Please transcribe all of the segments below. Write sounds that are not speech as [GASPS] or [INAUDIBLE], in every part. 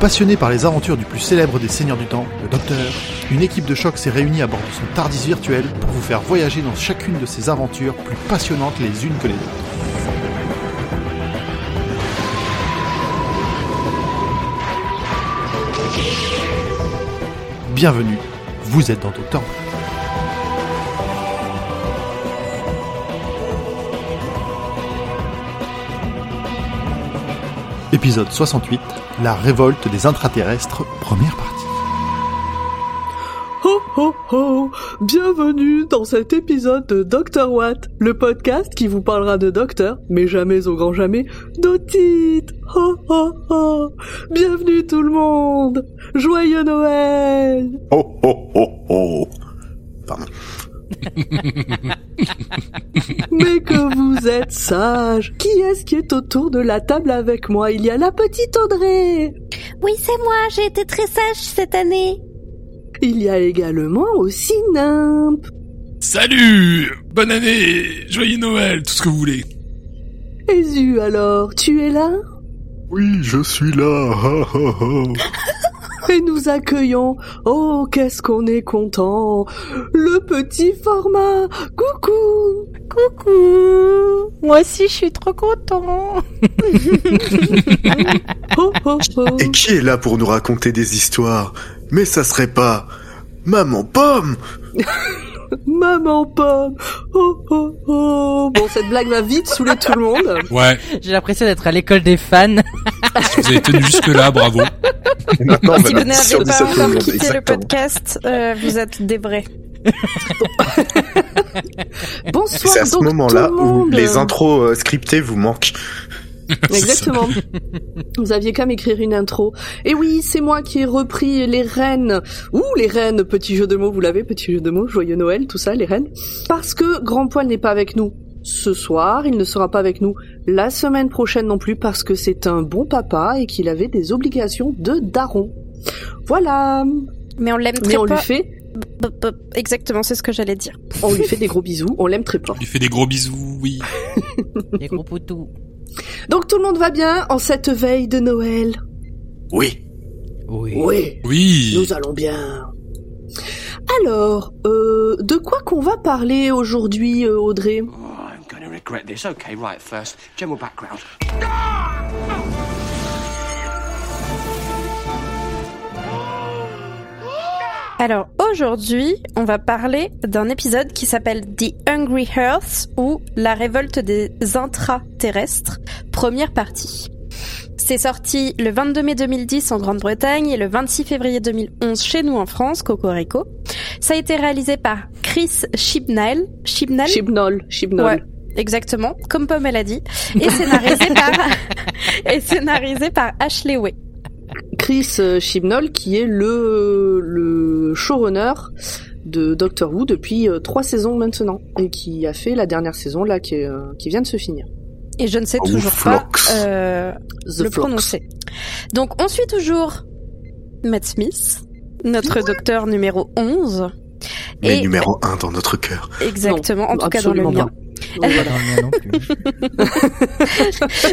Passionné par les aventures du plus célèbre des seigneurs du temps, le Docteur, une équipe de choc s'est réunie à bord de son TARDIS virtuel pour vous faire voyager dans chacune de ces aventures plus passionnantes les unes que les autres. Bienvenue, vous êtes dans Docteur Épisode 68, la révolte des intraterrestres, première partie. Ho ho ho. Bienvenue dans cet épisode de Dr Watt, le podcast qui vous parlera de docteur, mais jamais au grand jamais, d'otite Ho ho ho. Bienvenue tout le monde. Joyeux Noël. Oh oh oh oh Pardon. [LAUGHS] Mais que vous êtes sage. Qui est-ce qui est autour de la table avec moi? Il y a la petite Audrey. Oui, c'est moi, j'ai été très sage cette année. Il y a également aussi Nimp. Salut! Bonne année! Joyeux Noël! Tout ce que vous voulez. Ezu alors, tu es là? Oui, je suis là. [LAUGHS] Et nous accueillons, oh qu'est-ce qu'on est content, le petit format, coucou. Coucou. Moi aussi, je suis trop content. [LAUGHS] oh, oh, oh. Et qui est là pour nous raconter des histoires? Mais ça serait pas Maman Pomme [LAUGHS] Maman pomme, oh oh oh. Bon, cette blague va vite saouler tout le monde. Ouais, J'ai l'impression d'être à l'école des fans. vous avez tenu jusque-là, bravo. Et maintenant, on si va vous mettre 10 sur n'avez 10 pas le encore quitté le Exactement. podcast, euh, vous êtes des vrais. Bonsoir C'est à ce moment-là le où les intros euh, scriptées vous manquent. [LAUGHS] Exactement. Vous aviez qu'à m'écrire une intro. Et oui, c'est moi qui ai repris les reines. Ouh, les reines, petit jeu de mots, vous l'avez, petit jeu de mots, joyeux Noël, tout ça, les reines. Parce que Grand Poil n'est pas avec nous ce soir, il ne sera pas avec nous la semaine prochaine non plus parce que c'est un bon papa et qu'il avait des obligations de daron. Voilà. Mais on l'aime très Mais on lui fait, Exactement, c'est ce que j'allais dire. on lui fait des gros bisous, on l'aime très fort. Il fait des gros bisous, oui. [LAUGHS] Les gros poutous. Donc tout le monde va bien en cette veille de Noël. Oui. Oui. Oui. Oui. Nous allons bien. Alors, euh, de quoi qu'on va parler aujourd'hui, euh, Audrey? Oh, I'm to regret this. Okay, right, first, general background. Alors aujourd'hui, on va parler d'un épisode qui s'appelle The Hungry Earth ou La révolte des intraterrestres, première partie. C'est sorti le 22 mai 2010 en Grande-Bretagne et le 26 février 2011 chez nous en France, Cocorico. Ça a été réalisé par Chris Chibnall. Chibnall? Chibnall, Chibnall. Ouais, exactement, comme Pomme elle a dit. Et scénarisé par [LAUGHS] et scénarisé par Ashley Way. Chris euh, Chibnall, qui est le, le showrunner de Doctor Who depuis euh, trois saisons maintenant, et qui a fait la dernière saison là, qui, est, euh, qui vient de se finir. Et je ne sais Oh, toujours pas euh, The le Flux. prononcer. Donc on suit toujours Matt Smith, notre docteur numéro 11. Mais Et- numéro 1 dans notre cœur. Exactement, en tout cas dans le mien.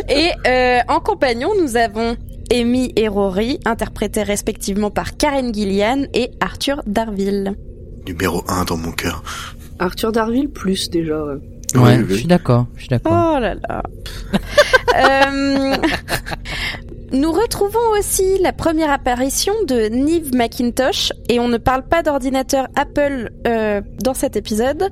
Et euh, en compagnon, nous avons Amy et Rory, interprétés respectivement par Karen Gillian et Arthur Darville. Numéro 1 dans mon cœur. Arthur Darville plus déjà. ouais. Ouais, Oui, je suis d'accord. Je suis d'accord. Oh là là. [LAUGHS] Euh, nous retrouvons aussi la première apparition de Neve McIntosh, et on ne parle pas d'ordinateur Apple euh, dans cet épisode,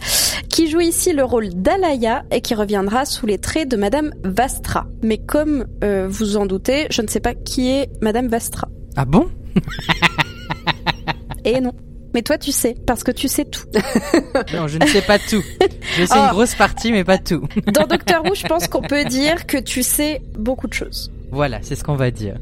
qui joue ici le rôle d'Alaya et qui reviendra sous les traits de Madame Vastra. Mais comme euh, vous en doutez, je ne sais pas qui est Madame Vastra. Ah bon? [LAUGHS] Et non. Mais toi tu sais, parce que tu sais tout. [LAUGHS] Non, je ne sais pas tout. Je sais une grosse partie, mais pas tout. Dans Doctor Who, je pense [LAUGHS] qu'on peut dire que tu sais beaucoup de choses. Voilà, c'est ce qu'on va dire.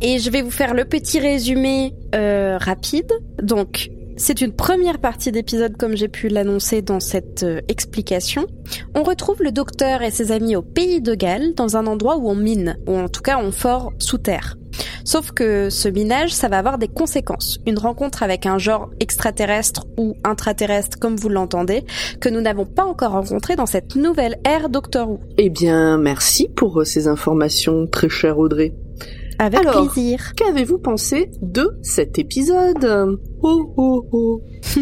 Et je vais vous faire le petit résumé euh, rapide. Donc, c'est une première partie d'épisode comme j'ai pu l'annoncer dans cette euh, explication. On retrouve le docteur et ses amis au pays de Galles, dans un endroit où on mine, ou en tout cas on fort sous terre. Sauf que ce minage, ça va avoir des conséquences. Une rencontre avec un genre extraterrestre ou intraterrestre, comme vous l'entendez, que nous n'avons pas encore rencontré dans cette nouvelle ère Doctor Who. Eh bien, merci pour euh, ces informations, très chère Audrey. Avec Alors. plaisir. Qu'avez-vous pensé de cet épisode? Oh oh oh. [LAUGHS]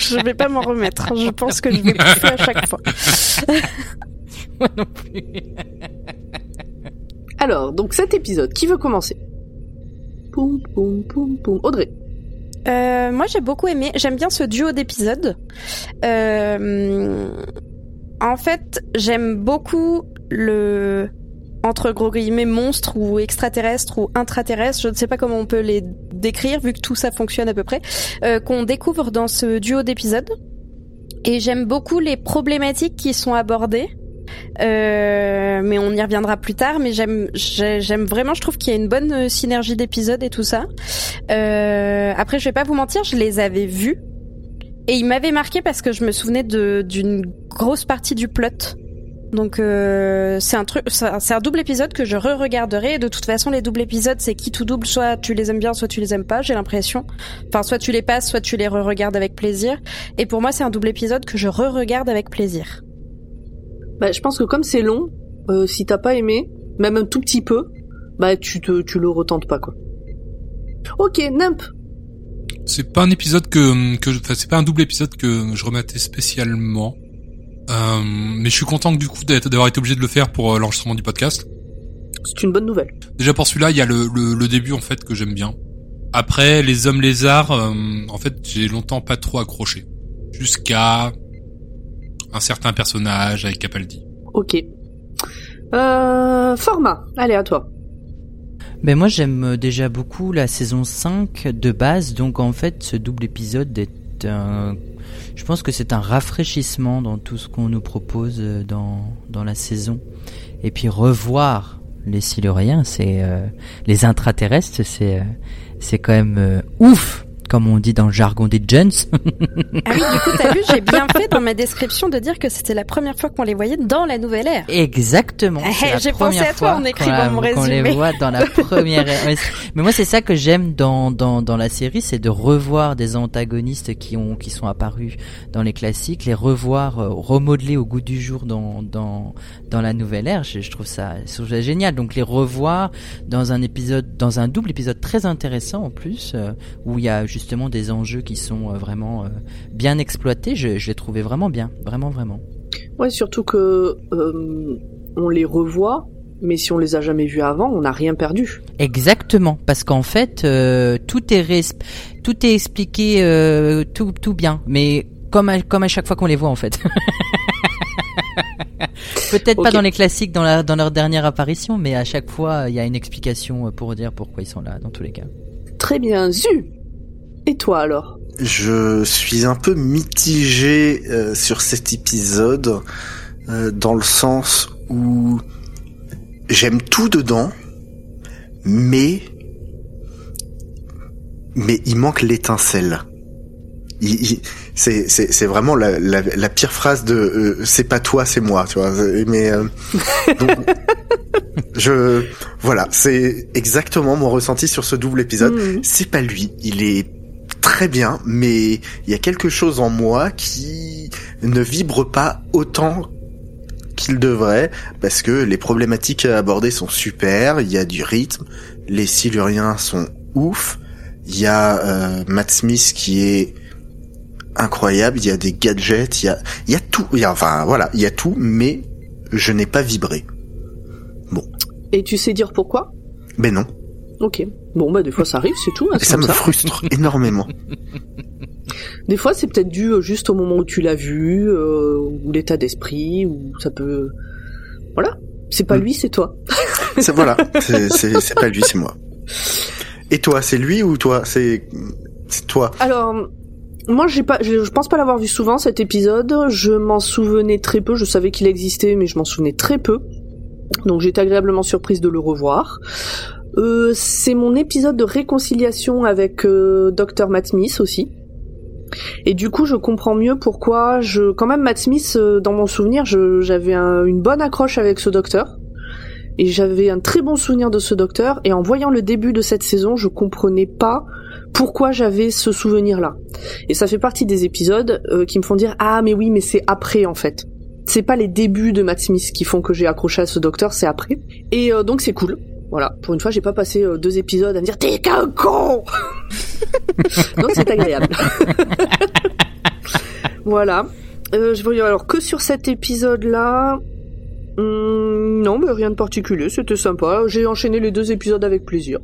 Je vais pas m'en remettre. Je pense que je vais pousser à chaque fois. [LAUGHS] Moi non plus. [LAUGHS] Alors, donc cet épisode, qui veut commencer? Poum poum poum poum. Audrey. Euh, moi, j'ai beaucoup aimé. J'aime bien ce duo d'épisodes. Euh, en fait, j'aime beaucoup le entre gros guillemets monstre ou extraterrestre ou intraterrestre, je ne sais pas comment on peut les décrire vu que tout ça fonctionne à peu près, euh, qu'on découvre dans ce duo d'épisodes. Et j'aime beaucoup les problématiques qui sont abordées. Euh, mais on y reviendra plus tard. Mais j'aime, j'ai- j'aime vraiment. Je trouve qu'il y a une bonne euh, synergie d'épisodes et tout ça. Après, je vais pas vous mentir, je les avais vus et ils m'avaient marqué parce que je me souvenais d'une grosse partie du plot. Donc euh, c'est un truc, c'est un double épisode que je re-regarderai. Et de toute façon, les doubles épisodes, c'est qui tout double, soit tu les aimes bien, soit tu les aimes pas. J'ai l'impression. Enfin, soit tu les passes, soit tu les re-regardes avec plaisir. Et pour moi, c'est un double épisode que je re-regarde avec plaisir. Bah, je pense que comme c'est long, euh, si t'as pas aimé, même un tout petit peu, bah tu te, tu le retentes pas quoi. Ok, Nimp. C'est pas un épisode que, que je- enfin, c'est pas un double épisode que je remettais spécialement. Euh, mais je suis content que du coup d'avoir été obligé de le faire pour euh, l'enregistrement du podcast. C'est une bonne nouvelle. Déjà pour celui-là, il y a le, le, le début en fait que j'aime bien. Après, les hommes lézards, euh, en fait, j'ai longtemps pas trop accroché. Jusqu'à un certain personnage avec Capaldi. Ok. Euh, format. Allez, à toi. Ben moi j'aime euh, déjà beaucoup la saison 5 de base, donc en fait ce double épisode est un... Je pense que c'est un rafraîchissement dans tout ce qu'on nous propose euh, dans, dans la saison. Et puis revoir les Siluriens, c'est euh, les intraterrestres, c'est euh, c'est quand même euh, ouf, comme on dit dans le jargon des Jones. [LAUGHS] Ah oui, du coup, t'as vu, j'ai bien fait dans ma description de dire que c'était la première fois qu'on les voyait dans la nouvelle ère. Exactement. Eh, j'ai pensé à toi fois en écrivant mon qu'on les résumé. voit dans la [LAUGHS] première. ère. Mais moi, c'est ça que j'aime dans, dans dans la série, c'est de revoir des antagonistes qui ont qui sont apparus dans les classiques, les revoir euh, remodelés au goût du jour dans dans dans la nouvelle ère. Je, je trouve ça, je trouve ça génial. Donc les revoir dans un épisode, dans un double épisode très intéressant en plus, euh, où il y a justement des enjeux qui sont euh, vraiment euh, bien exploités. Je, je l'ai trouvé vraiment bien, vraiment vraiment. Ouais, surtout que euh, on les revoit, mais si on les a jamais vus avant, on n'a rien perdu. Exactement, parce qu'en fait, euh, tout est tout est expliqué euh, tout tout bien, mais comme à, comme à chaque fois qu'on les voit en fait. [LAUGHS] Peut-être pas dans les classiques, dans la dans leur dernière apparition, mais à chaque fois il y a une explication pour dire pourquoi ils sont là dans tous les cas. Très bien, Zu. Et toi alors Je suis un peu mitigé euh, sur cet épisode euh, dans le sens où j'aime tout dedans, mais mais il manque l'étincelle. Il- il- C'est c'est c'est vraiment la, la, la pire phrase de euh, c'est pas toi c'est moi tu vois mais euh, [LAUGHS] donc, je voilà c'est exactement mon ressenti sur ce double épisode Hmm. c'est pas lui. Il est très bien, mais il y a quelque chose en moi qui ne vibre pas autant qu'il devrait, parce que les problématiques abordées sont super, il y a du rythme, les Siluriens sont ouf, il y a euh, Matt Smith qui est incroyable, il y a des gadgets, il y a, il y a tout, il y a, enfin voilà, il y a tout, mais je n'ai pas vibré. Et tu sais dire pourquoi? Mais non, Ok. Bon, bah des fois ça arrive, c'est tout. hein, et ça me ça. frustre [LAUGHS] énormément. Des fois, c'est peut-être dû euh, juste au moment où tu l'as vu, euh, ou l'état d'esprit, ou ça peut. Voilà. C'est pas Mm. lui, c'est toi. [LAUGHS] C'est voilà, [LAUGHS] c'est pas lui, c'est moi. Et toi, c'est lui ou toi C'est c'est toi? Alors, moi, j'ai pas, je, je pense pas l'avoir vu souvent cet épisode. Je m'en souvenais très peu. Je savais qu'il existait, mais je m'en souvenais très peu. Donc, j'étais agréablement surprise de le revoir. Euh, c'est mon épisode de réconciliation avec euh, Dr Matt Smith aussi. Et du coup, je comprends mieux pourquoi je, quand même, Matt Smith, euh, dans mon souvenir, j'avais un- une bonne accroche avec ce docteur. Et j'avais un très bon souvenir de ce docteur. Et en voyant le début de cette saison, je comprenais pas pourquoi j'avais ce souvenir-là. Et ça fait partie des épisodes euh, qui me font dire ah mais oui mais c'est après en fait. c'est pas les débuts de Matt Smith qui font que j'ai accroché à ce docteur, c'est après. Et euh, donc c'est cool. Voilà, pour une fois, j'ai pas passé euh, deux épisodes à me dire t'es qu'un con. [LAUGHS] donc c'est agréable. [LAUGHS] voilà. Euh, je voyais alors que sur cet épisode-là. hum, non, mais rien de particulier. C'était sympa. J'ai enchaîné les deux épisodes avec plaisir.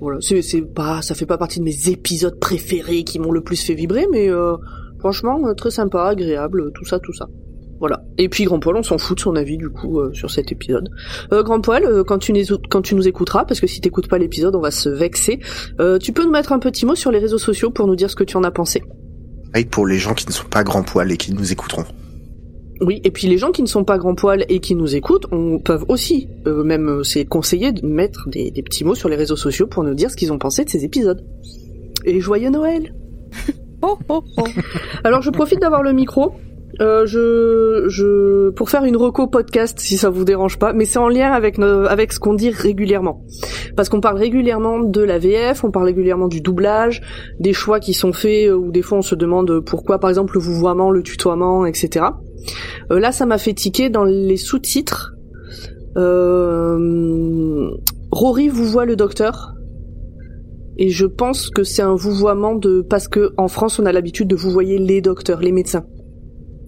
Voilà, c'est c'est pas, ça fait pas partie de mes épisodes préférés qui m'ont le plus fait vibrer, mais euh, franchement euh, très sympa, agréable, tout ça, tout ça. Voilà. Et puis Grand Poil, on s'en fout de son avis du coup euh, sur cet épisode. Euh, Grand Poil, euh, quand tu, nous, quand tu nous écouteras, parce que si t'écoutes pas l'épisode, on va se vexer. euh, tu peux nous mettre un petit mot sur les réseaux sociaux pour nous dire ce que tu en as pensé. Pareil pour les gens qui ne sont pas grands poils et qui nous écouteront. Oui, et puis les gens qui ne sont pas grand poil et qui nous écoutent, on peuvent aussi, euh, même c'est conseillé de mettre des, des petits mots sur les réseaux sociaux pour nous dire ce qu'ils ont pensé de ces épisodes. Et joyeux Noël Oh, oh, oh. Alors je profite d'avoir le micro. Euh, je, je, pour faire une reco podcast, si ça vous dérange pas, mais c'est en lien avec nos, avec ce qu'on dit régulièrement, parce qu'on parle régulièrement de la VF, on parle régulièrement du doublage, des choix qui sont faits, euh, ou des fois on se demande pourquoi, par exemple le vouvoiement, le tutoiement, etc. Euh, là, ça m'a fait tiquer dans les sous-titres. Euh, Rory vous voit le docteur. Et je pense que c'est un vouvoiement de parce que en France on a l'habitude de vous voyer les docteurs, les médecins.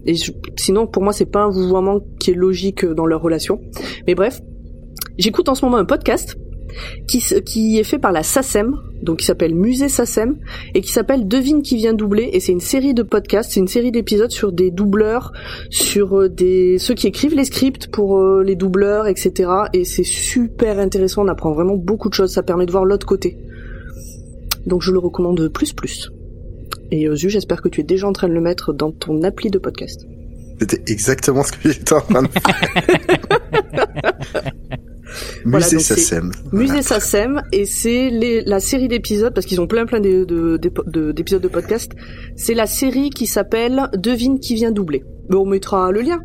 Et je- sinon pour moi c'est pas un vouvoiement qui est logique dans leur relation. Mais bref, j'écoute en ce moment un podcast qui, qui est fait par la SACEM, donc qui s'appelle Musée SACEM, et qui s'appelle Devine qui vient doubler, et c'est une série de podcasts, c'est une série d'épisodes sur des doubleurs, sur euh, des ceux qui écrivent les scripts pour euh, les doubleurs, etc. Et c'est super intéressant, on apprend vraiment beaucoup de choses, ça permet de voir l'autre côté. Donc je le recommande plus plus. Et euh, Zu, j'espère que tu es déjà en train de le mettre dans ton appli de podcast. C'était exactement ce que j'étais en train de faire. [LAUGHS] Voilà, Musée Sassem. Musée SACEM et c'est la série d'épisodes parce qu'ils ont plein plein de- de- de- d'épisodes de, podcast. C'est la série qui s'appelle Devine qui vient doubler. Mais on mettra le lien.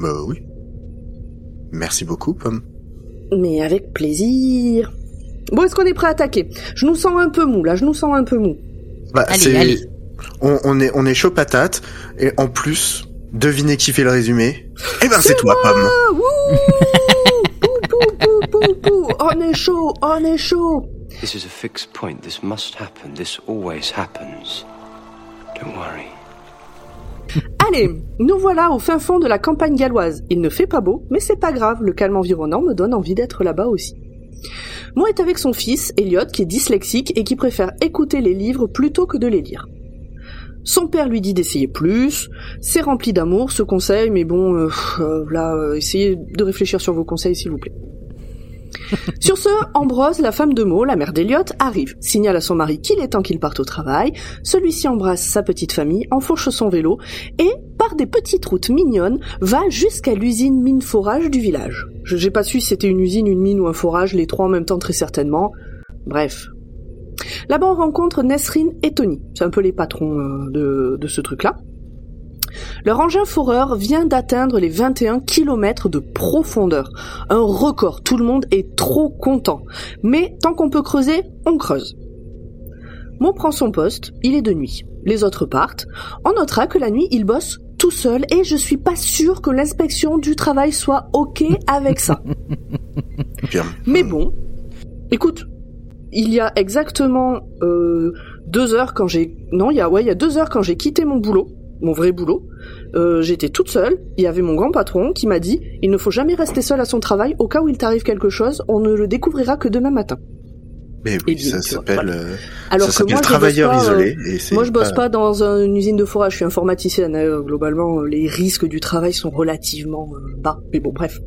Bah oui. Merci beaucoup, Pomme. Mais avec plaisir. Bon, est-ce qu'on est prêt à attaquer? Je nous sens un peu mou là, je nous sens un peu mou. Bah, Allez, c'est- allez. On, on est, on est chaud patate. Et en plus, devinez qui fait le résumé? Eh ben, c'est toi, Pomme. Wouh Pou, pou, pou, pou, pou. On est chaud, on est chaud This is a fixed point. This must happen. This always happens. Don't worry. Allez, nous voilà au fin fond de la campagne galloise. Il ne fait pas beau, mais c'est pas grave, le calme environnant me donne envie d'être là-bas aussi. Mo est avec son fils, Elliot, qui est dyslexique et qui préfère écouter les livres plutôt que de les lire. Son père lui dit d'essayer plus, c'est rempli d'amour ce conseil, mais bon, euh, euh, là, euh, essayez de réfléchir sur vos conseils s'il vous plaît. [LAUGHS] Sur ce, Ambrose, la femme de Mo, la mère d'Eliot, arrive, signale à son mari qu'il est temps qu'il parte au travail, celui-ci embrasse sa petite famille, enfourche son vélo, et, par des petites routes mignonnes, va jusqu'à l'usine mine forage du village. Je j'ai pas su si c'était une usine, une mine ou un forage, les trois en même temps très certainement. Bref. Là-bas, on rencontre Nesrine et Tony. C'est un peu les patrons euh, de, de ce truc-là. Leur engin foreur vient d'atteindre les 21 km de profondeur. Un record, tout le monde est trop content. Mais tant qu'on peut creuser, on creuse. Mo prend son poste, il est de nuit. Les autres partent. On notera que la nuit, il bosse tout seul et je suis pas sûr que l'inspection du travail soit ok avec ça. [LAUGHS] Bien. Mais bon, écoute, il y a exactement euh, deux heures quand j'ai non, il y a ouais, il y a deux heures quand j'ai quitté mon boulot, mon vrai boulot. euh, J'étais toute seule. Il y avait mon grand patron qui m'a dit il ne faut jamais rester seul à son travail. Au cas où il t'arrive quelque chose, on ne le découvrira que demain matin. Mais oui, ça vois, s'appelle, voilà. euh, Alors ça que moi, travailleur pas, euh, isolé. et c'est moi, je bosse pas- pas dans un- une usine de forage. Je suis informaticienne. Globalement, les risques du travail sont relativement euh, bas. Mais bon, bref.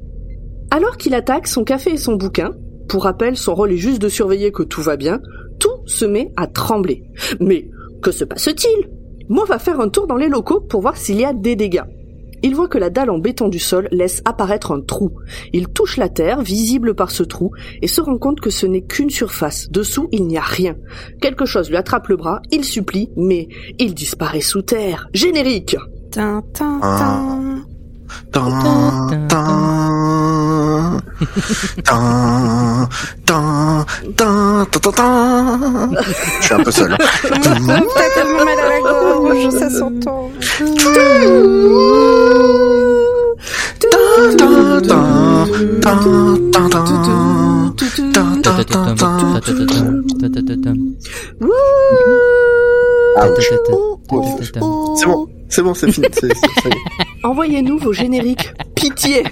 Alors qu'il attaque son café et son bouquin, pour rappel, son rôle est juste de surveiller que tout va bien, tout se met à trembler. Mais que se passe-t-il? Mo va faire un tour dans les locaux pour voir s'il y a des dégâts. Il voit que la dalle en béton du sol laisse apparaître un trou. Il touche la terre, visible par ce trou, et se rend compte que ce n'est qu'une surface. Dessous, il n'y a rien. Quelque chose lui attrape le bras, il supplie, mais il disparaît sous terre. Générique Tin, Je suis un peu seul. Tellement mal à la gorge, ça s'entend. C'est bon, c'est bon, c'est fini. [LAUGHS] Envoyez-nous vos génériques. Pitié.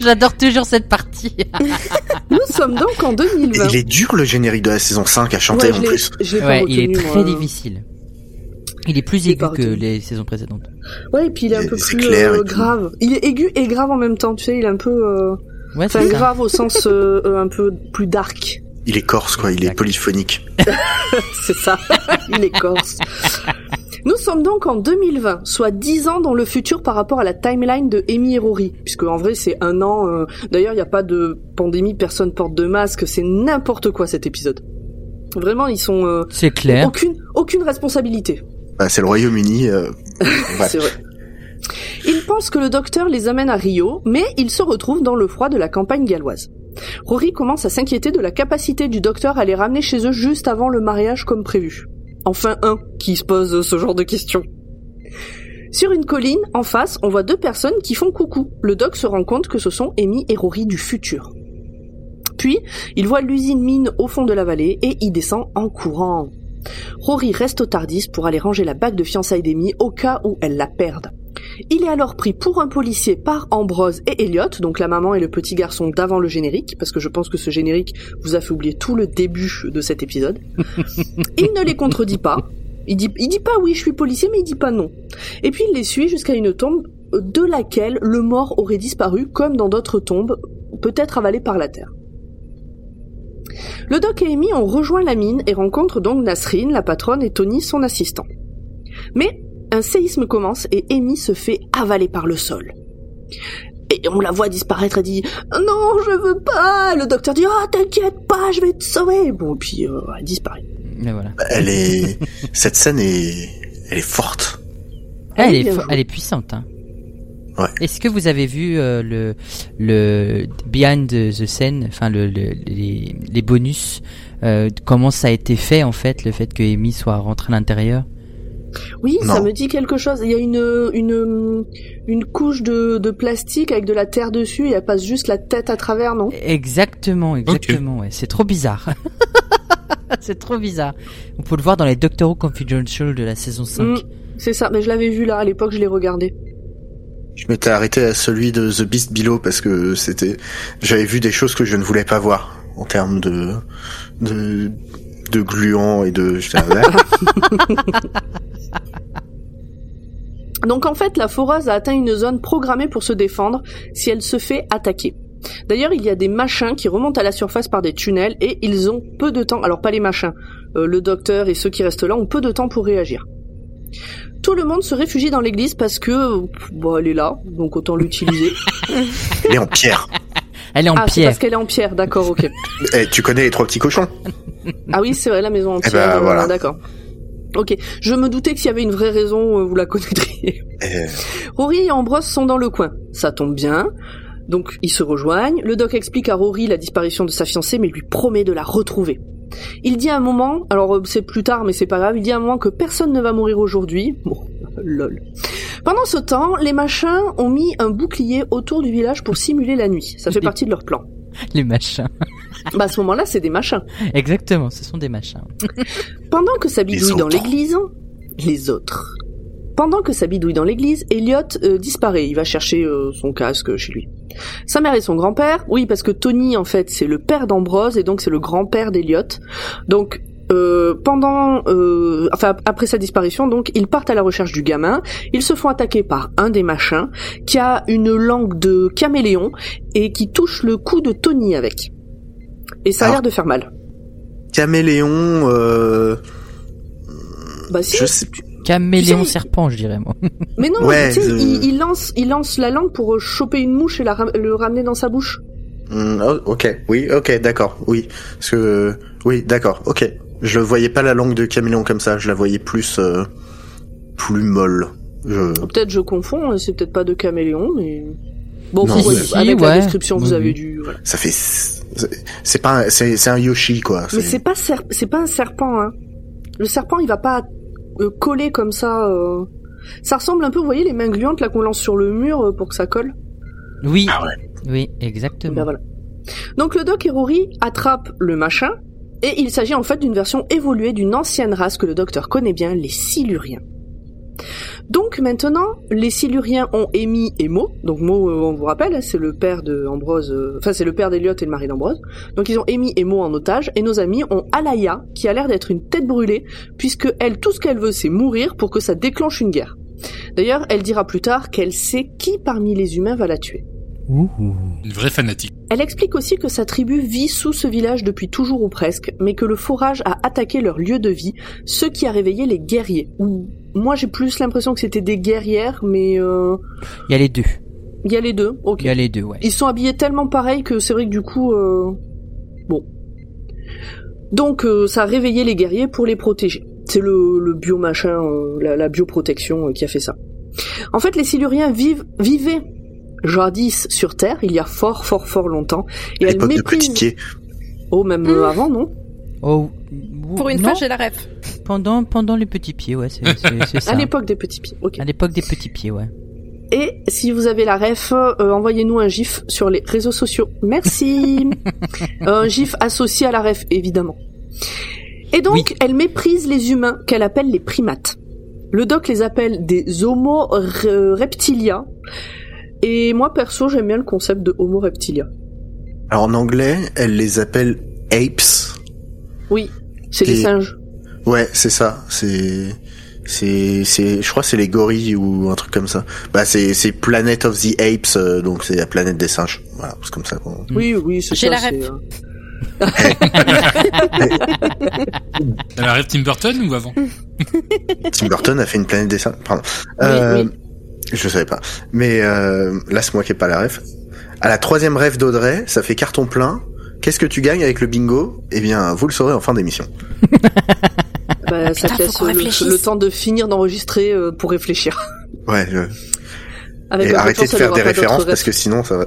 J'adore toujours cette partie. [LAUGHS] Nous sommes donc en 2020. Il est dur le générique de la saison 5 à chanter Ouais, en plus. pas il est très moi. difficile. Il est plus aigu que les saisons précédentes. Ouais, et puis il est un peu C'est plus clair euh, grave. Il est aigu et grave en même temps, tu sais, il est un peu... euh, Ouais, Enfin, c'est ça. grave au sens euh, euh, un peu plus dark. Il est corse quoi, il est polyphonique. [LAUGHS] C'est ça. il est corse. Nous sommes donc en 2020, soit 10 ans dans le futur par rapport à la timeline de Amy et Rory. Puisque en vrai, c'est un an... euh, D'ailleurs, il n'y a pas de pandémie, personne porte de masque, c'est n'importe quoi cet épisode. Vraiment, ils sont... euh, C'est clair. aucune, aucune responsabilité. Bah, c'est le Royaume-Uni. euh. [LAUGHS] C'est vrai. Ils pensent que le docteur les amène à Rio, mais ils se retrouvent dans le froid de la campagne galloise. Rory commence à s'inquiéter de la capacité du docteur à les ramener chez eux juste avant le mariage comme prévu. Enfin un qui se pose ce genre de questions. Sur une colline, en face, on voit deux personnes qui font coucou. Le doc se rend compte que ce sont Amy et Rory du futur. Puis, il voit l'usine mine au fond de la vallée et y descend en courant. Rory reste au Tardis pour aller ranger la bague de fiançailles d'Amy au cas où elle la perde. Il est alors pris pour un policier par Ambrose et Elliot, donc la maman et le petit garçon d'avant le générique, parce que je pense que ce générique vous a fait oublier tout le début de cet épisode. [LAUGHS] il ne les contredit pas. Il dit, il dit pas oui, je suis policier, mais il dit pas non. Et puis il les suit jusqu'à une tombe de laquelle le mort aurait disparu, comme dans d'autres tombes, peut-être avalé par la terre. Le doc et Amy ont rejoint la mine et rencontrent donc Nasrine, la patronne, et Tony, son assistant. Mais un séisme commence et Amy se fait avaler par le sol. Et on la voit disparaître et dit non je veux pas. Le docteur dit oh t'inquiète pas je vais te sauver. Bon et puis euh, elle disparaît. Mais voilà. Elle est, cette scène est, elle est forte. Ah, elle, est fo- elle est puissante. Hein. Ouais. Est-ce que vous avez vu euh, le le behind the scene, enfin le, le- les, les bonus, euh, comment ça a été fait en fait, le fait que Amy soit rentrée à l'intérieur? Oui ça me dit quelque chose. Il y a une une une couche de, de plastique avec de la terre dessus et elle passe juste la tête à travers non? Exactement, exactement. Ouais, c'est trop bizarre. [LAUGHS] c'est trop bizarre. On peut le voir dans les Doctor Who Confidential de la saison 5. Mm, C'est ça. Mais je l'avais vu là à l'époque je l'ai regardé. Je m'étais arrêté à celui de The Beast Below parce que c'était, j'avais vu des choses que je ne voulais pas voir en termes de, de, de gluants et de, [LAUGHS] Donc en fait, la foreuse a atteint une zone programmée pour se défendre si elle se fait attaquer. D'ailleurs, il y a des machins qui remontent à la surface par des tunnels et ils ont peu de temps. Alors pas les machins, euh, le docteur et ceux qui restent là ont peu de temps pour réagir. Tout le monde se réfugie dans l'église parce que bon, elle est là, donc autant l'utiliser. [LAUGHS] elle est en pierre. Elle est en ah, pierre. parce qu'elle est en pierre, d'accord, ok. [LAUGHS] Eh, tu connais les trois petits cochons Ah oui, c'est vrai, la maison en Eh pierre, ben, euh, voilà. d'accord. Ok, je me doutais que s'il y avait une vraie raison, euh, vous la connaîtriez. Eh, Rory et Ambrose sont dans le coin. Ça tombe bien. Donc ils se rejoignent. Le doc explique à Rory la disparition de sa fiancée, mais lui promet de la retrouver. Il dit à un moment, alors euh, c'est plus tard, mais c'est pas grave, il dit à un moment que personne ne va mourir aujourd'hui. Bon, [LAUGHS] lol. Pendant ce temps, les machins ont mis un bouclier autour du village pour simuler la nuit. Ça fait partie de leur plan. Les machins. [LAUGHS] Bah à ce moment-là, c'est des machins. Exactement, ce sont des machins. Pendant que ça bidouille dans l'église, les autres. Pendant que ça bidouille dans l'église, Elliot euh, disparaît. Il va chercher euh, son casque chez lui. Sa mère et son grand-père, oui, parce que Tony, en fait, c'est le père d'Ambrose et donc c'est le grand-père d'Elliot. Donc, euh, pendant, euh, enfin, après sa disparition, donc, ils partent à la recherche du gamin. Ils se font attaquer par un des machins qui a une langue de caméléon et qui touche le cou de Tony avec. Et ça a l'air de faire mal. Caméléon, euh, Bah si, je sais plus. Caméléon sais, serpent, je dirais moi. Mais non, Ouais, tu sais, je- il, il lance, il lance la langue pour euh, choper une mouche et la ram- le ramener dans sa bouche. Hmm, oh, ok, oui, ok, d'accord, oui. Parce que, oui, d'accord, ok. Je voyais pas la langue de caméléon comme ça, je la voyais plus, euh, plus molle. Je... Peut-être je confonds, hein, c'est peut-être pas de caméléon, mais bon, Non, vous voyez, si, avec ouais. la description, vous avez oui. dû. Voilà. Ça fait, c'est pas, un- c'est un Yoshi quoi. Mais c'est pas c'est pas un serpent. Hein. Le serpent, il va pas euh, coller comme ça. euh. Ça ressemble un peu, vous voyez, les mains gluantes là qu'on lance sur le mur euh, pour que ça colle. Oui, Ah ouais. oui, exactement. Ben voilà. Donc le doc et Rory attrapent le machin, et il s'agit en fait d'une version évoluée d'une ancienne race que le docteur connaît bien, les Siluriens. Donc maintenant, les Siluriens ont Amy et Mo. Donc Mo, euh, on vous rappelle, c'est le père de Ambrose, euh, enfin c'est le père d'Eliot et le mari d'Ambrose. Donc ils ont Amy et Mo en otage, et nos amis ont Alaya, qui a l'air d'être une tête brûlée, puisque elle, tout ce qu'elle veut, c'est mourir pour que ça déclenche une guerre. D'ailleurs, elle dira plus tard qu'elle sait qui parmi les humains va la tuer. Ouh. Une vraie fanatique. Elle explique aussi que sa tribu vit sous ce village depuis toujours ou presque, mais que le forage a attaqué leur lieu de vie, ce qui a réveillé les guerriers. Ou moi j'ai plus l'impression que c'était des guerrières, mais euh, Il y a les deux. il y a les deux. Ok. Il y a les deux, ouais. Ils sont habillés tellement pareil que c'est vrai que du coup, euh, bon. Donc euh, ça a réveillé les guerriers pour les protéger. C'est le, le bio machin, euh, la, la bioprotection euh, qui a fait ça. En fait, les Siluriens vivent, vivaient jadis sur Terre, il y a fort, fort, fort longtemps, et de. Petit Pied. Oh, même euh, avant, non? Oh, Pour une non, fois, j'ai la ref. pendant pendant les petits pieds, ouais, c'est [LAUGHS] ça. À l'époque des petits pieds. Ok. À l'époque des petits pieds, ouais. Et si vous avez la ref, euh, envoyez-nous un gif sur les réseaux sociaux. Merci. [LAUGHS] un gif associé à la ref, évidemment. Et donc, Oui. elle méprise les humains qu'elle appelle les primates. Le doc les appelle des homo re- reptilia. Et moi, perso, j'aime bien le concept de homo reptilia. Alors en anglais, elle les appelle apes. Oui, c'est des Et- singes. Ouais, c'est ça. C'est c'est c'est je crois que c'est les gorilles ou un truc comme ça. Bah c'est c'est Planet of the Apes euh, donc c'est la planète des singes. Voilà, c'est comme ça qu'on Oui, oui, c'est J'ai ça. la c'est, ref. euh, [LAUGHS] Elle a rêve Tim Burton ou avant? Tim Burton a fait une planète des singes. Pardon. Oui, Euh, oui. Je savais pas. Mais euh, là c'est moi qui ai pas la ref. À la troisième rêve d'Audrey, ça fait carton plein. Qu'est-ce que tu gagnes avec le bingo? Eh bien, vous le saurez en fin d'émission. bah, ça Putain, te laisse le, temps de finir d'enregistrer euh, pour réfléchir. Ouais. je- Avec Et un peu arrêtez de ça faire des références parce que sinon ça va.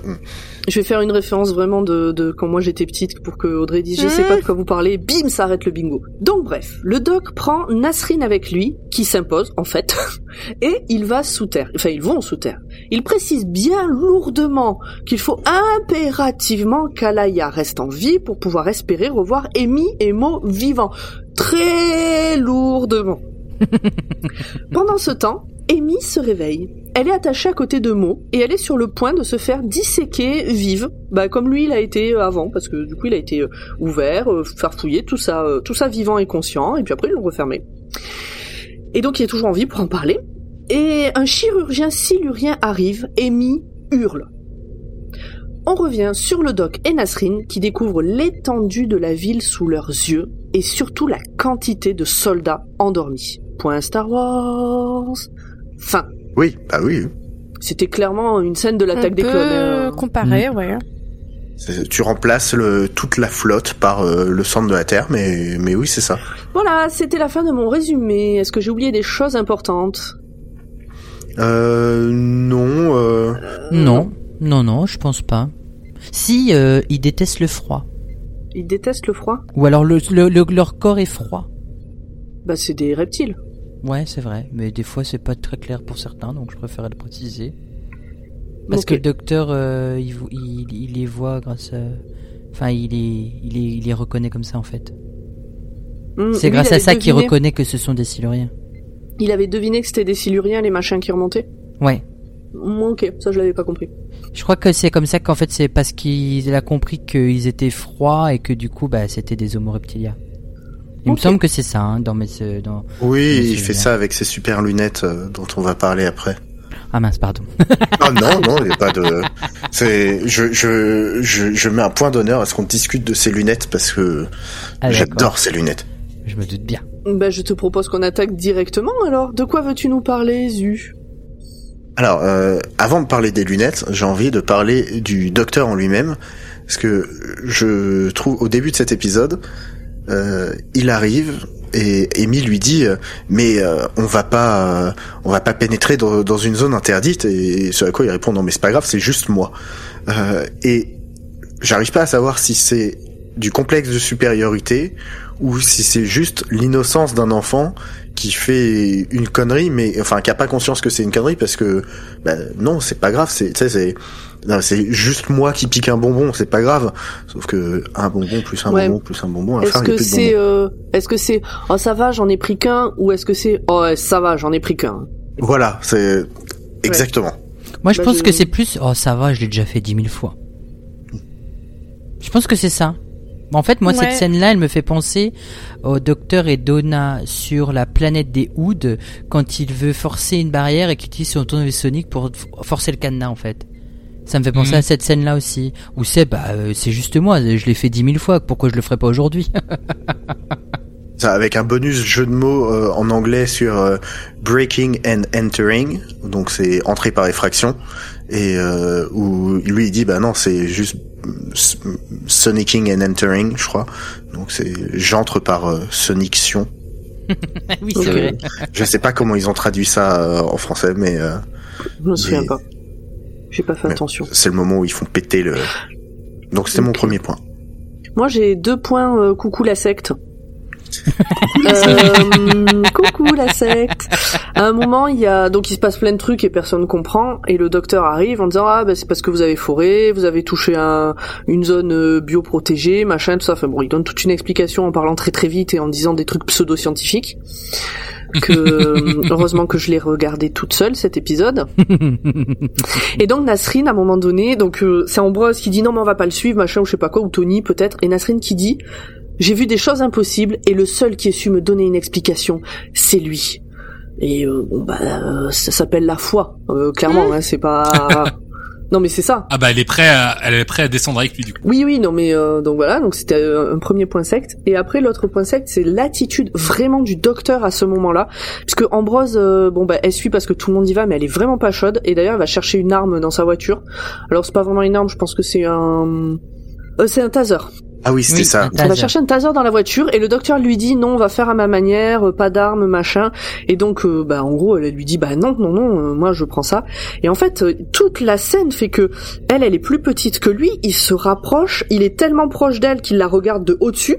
Je vais faire une référence vraiment de, de quand moi j'étais petite pour que Audrey dise je sais pas de quoi vous parlez, bim, ça arrête le bingo. Donc bref, le doc prend Nasrine avec lui, qui s'impose en fait, [LAUGHS] et il va sous terre. Enfin, ils vont sous terre. Il précise bien lourdement qu'il faut impérativement qu'Alaya reste en vie pour pouvoir espérer revoir Amy et Mo vivants. Très lourdement. [LAUGHS] Pendant ce temps, Amy se réveille. Elle est attachée à côté de Mo et elle est sur le point de se faire disséquer vive, bah comme lui il a été euh, avant parce que du coup il a été euh, ouvert, euh, farfouillé, tout ça, tout ça vivant et conscient et puis après ils l'ont refermé. Et donc il est toujours en vie pour en parler. Et un chirurgien silurien arrive, Amy hurle. On revient sur le doc et Nasrine qui découvrent l'étendue de la ville sous leurs yeux et surtout la quantité de soldats endormis. Point Star Wars. Fin. Oui, bah oui. C'était clairement une scène de l'attaque des clones. euh. comparer, ouais. C'est- Tu remplaces le, toute la flotte par euh, le centre de la Terre, mais, mais oui, c'est ça. Voilà, c'était la fin de mon résumé. Est-ce que j'ai oublié des choses importantes? Euh, non, euh, Non, non, non, je pense pas. Si, euh, ils détestent le froid. Ils détestent le froid? Ou alors le, le- le- leur corps est froid. Bah c'est des reptiles. Ouais, c'est vrai, mais des fois c'est pas très clair pour certains, donc je préfère le préciser. Parce que le docteur, euh, il, vo- il, il les voit grâce à... Enfin, il les, il, les, il les reconnaît comme ça en fait. Hmm, C'est grâce à ça qu'il reconnaît que ce sont des Siluriens. Il avait deviné que c'était des siluriens, les machins qui remontaient Ouais. Hmm, Ok, ça je l'avais pas compris. Je crois que c'est comme ça qu'en fait c'est parce qu'il a compris qu'ils étaient froids et que du coup bah c'était des Homo reptilia. Il me semble que c'est ça hein, dans mes euh, dans oui, il fait ça avec ses super lunettes euh, dont on va parler après. Ah mince pardon. Ah non, [LAUGHS] non, il n'y a pas de. C'est, je, je, je, je mets un point d'honneur à ce qu'on discute de ces lunettes parce que Ah, j'adore ces lunettes. Je me doute bien. Bah je te propose qu'on attaque directement alors. De quoi veux-tu nous parler, Zu? Alors, euh, avant de parler des lunettes, j'ai envie de parler du docteur en lui-même, parce que je trouve au début de cet épisode, euh, il arrive et Amy lui dit euh, mais euh, on va pas euh, on va pas pénétrer dans, dans une zone interdite. Et ce à quoi il répond non mais c'est pas grave c'est juste moi. Euh, et j'arrive pas à savoir si c'est du complexe de supériorité ou si c'est juste l'innocence d'un enfant qui fait une connerie, mais enfin qui a pas conscience que c'est une connerie parce que bah, non, c'est pas grave, c'est tu sais c'est non, c'est juste moi qui pique un bonbon, c'est pas grave. Sauf que un bonbon plus un Ouais. bonbon plus un bonbon, Est-ce que c'est, euh, est-ce que c'est, oh ça va, j'en ai pris qu'un, ou est-ce que c'est, oh ça va, j'en ai pris qu'un? Voilà, c'est exactement. Moi, je Bah, pense je- que c'est plus. Oh, ça va, je l'ai déjà fait dix mille fois. Je pense que c'est ça. En fait, moi, Ouais. cette scène-là, elle me fait penser au docteur et Donna sur la planète des Hoods quand il veut forcer une barrière et qu'il utilise son tournevis pour f- forcer le cadenas, en fait. Ça me fait penser Mhm. à cette scène-là aussi. Où c'est, bah, euh, c'est juste moi, je l'ai fait dix mille fois, pourquoi je le ferais pas aujourd'hui? [LAUGHS] Ça, avec un bonus jeu de mots euh, en anglais sur euh, breaking and entering, donc c'est entrer par effraction, et euh, où lui il dit bah non c'est juste sonicking and entering, je crois. Donc c'est j'entre par euh, soniction. [LAUGHS] Oui, c'est vrai. Je sais pas comment ils ont traduit ça euh, en français, mais euh, Je me souviens Mais- pas. J'ai pas fait Mais- attention. c'est le moment où ils font péter le. Donc c'était mon premier point. Moi, j'ai deux points. euh, coucou la secte. Euh, coucou la secte. À un moment, il y a donc il se passe plein de trucs et personne comprend. Et le docteur arrive en disant ah bah c'est parce que vous avez foré, vous avez touché un, une zone euh, bioprotégée, machin tout ça. Enfin bon, il donne toute une explication en parlant très très vite et en disant des trucs pseudo-scientifiques. Que euh, [LAUGHS] heureusement que je l'ai regardé toute seule cet épisode. Et donc Nasrine, à un moment donné, donc euh, c'est Ambrose qui dit non mais on va pas le suivre, machin ou je sais pas quoi, ou Tony peut-être, et Nasrine qui dit j'ai vu des choses impossibles et le seul qui ait su me donner une explication, c'est lui. Et euh, bon bah euh, ça s'appelle la foi, euh, clairement, hein, c'est pas. non mais c'est ça. Ah bah elle est prête à, elle est prête à descendre avec lui du coup. Oui oui non mais euh, donc voilà donc c'était euh, un premier point secte et après l'autre point secte c'est l'attitude vraiment du docteur à ce moment-là puisque Ambrose euh, bon bah elle suit parce que tout le monde y va mais elle est vraiment pas chaude et d'ailleurs elle va chercher une arme dans sa voiture alors c'est pas vraiment une arme je pense que c'est un euh, c'est un taser Ah oui, c'était Oui, ça. va taser. chercher un taser dans la voiture et le docteur lui dit non on va faire à ma manière euh, pas d'armes machin et donc euh, bah en gros elle lui dit bah non non non euh, moi je prends ça et en fait euh, toute la scène fait que elle elle est plus petite que lui il se rapproche il est tellement proche d'elle qu'il la regarde de haut dessus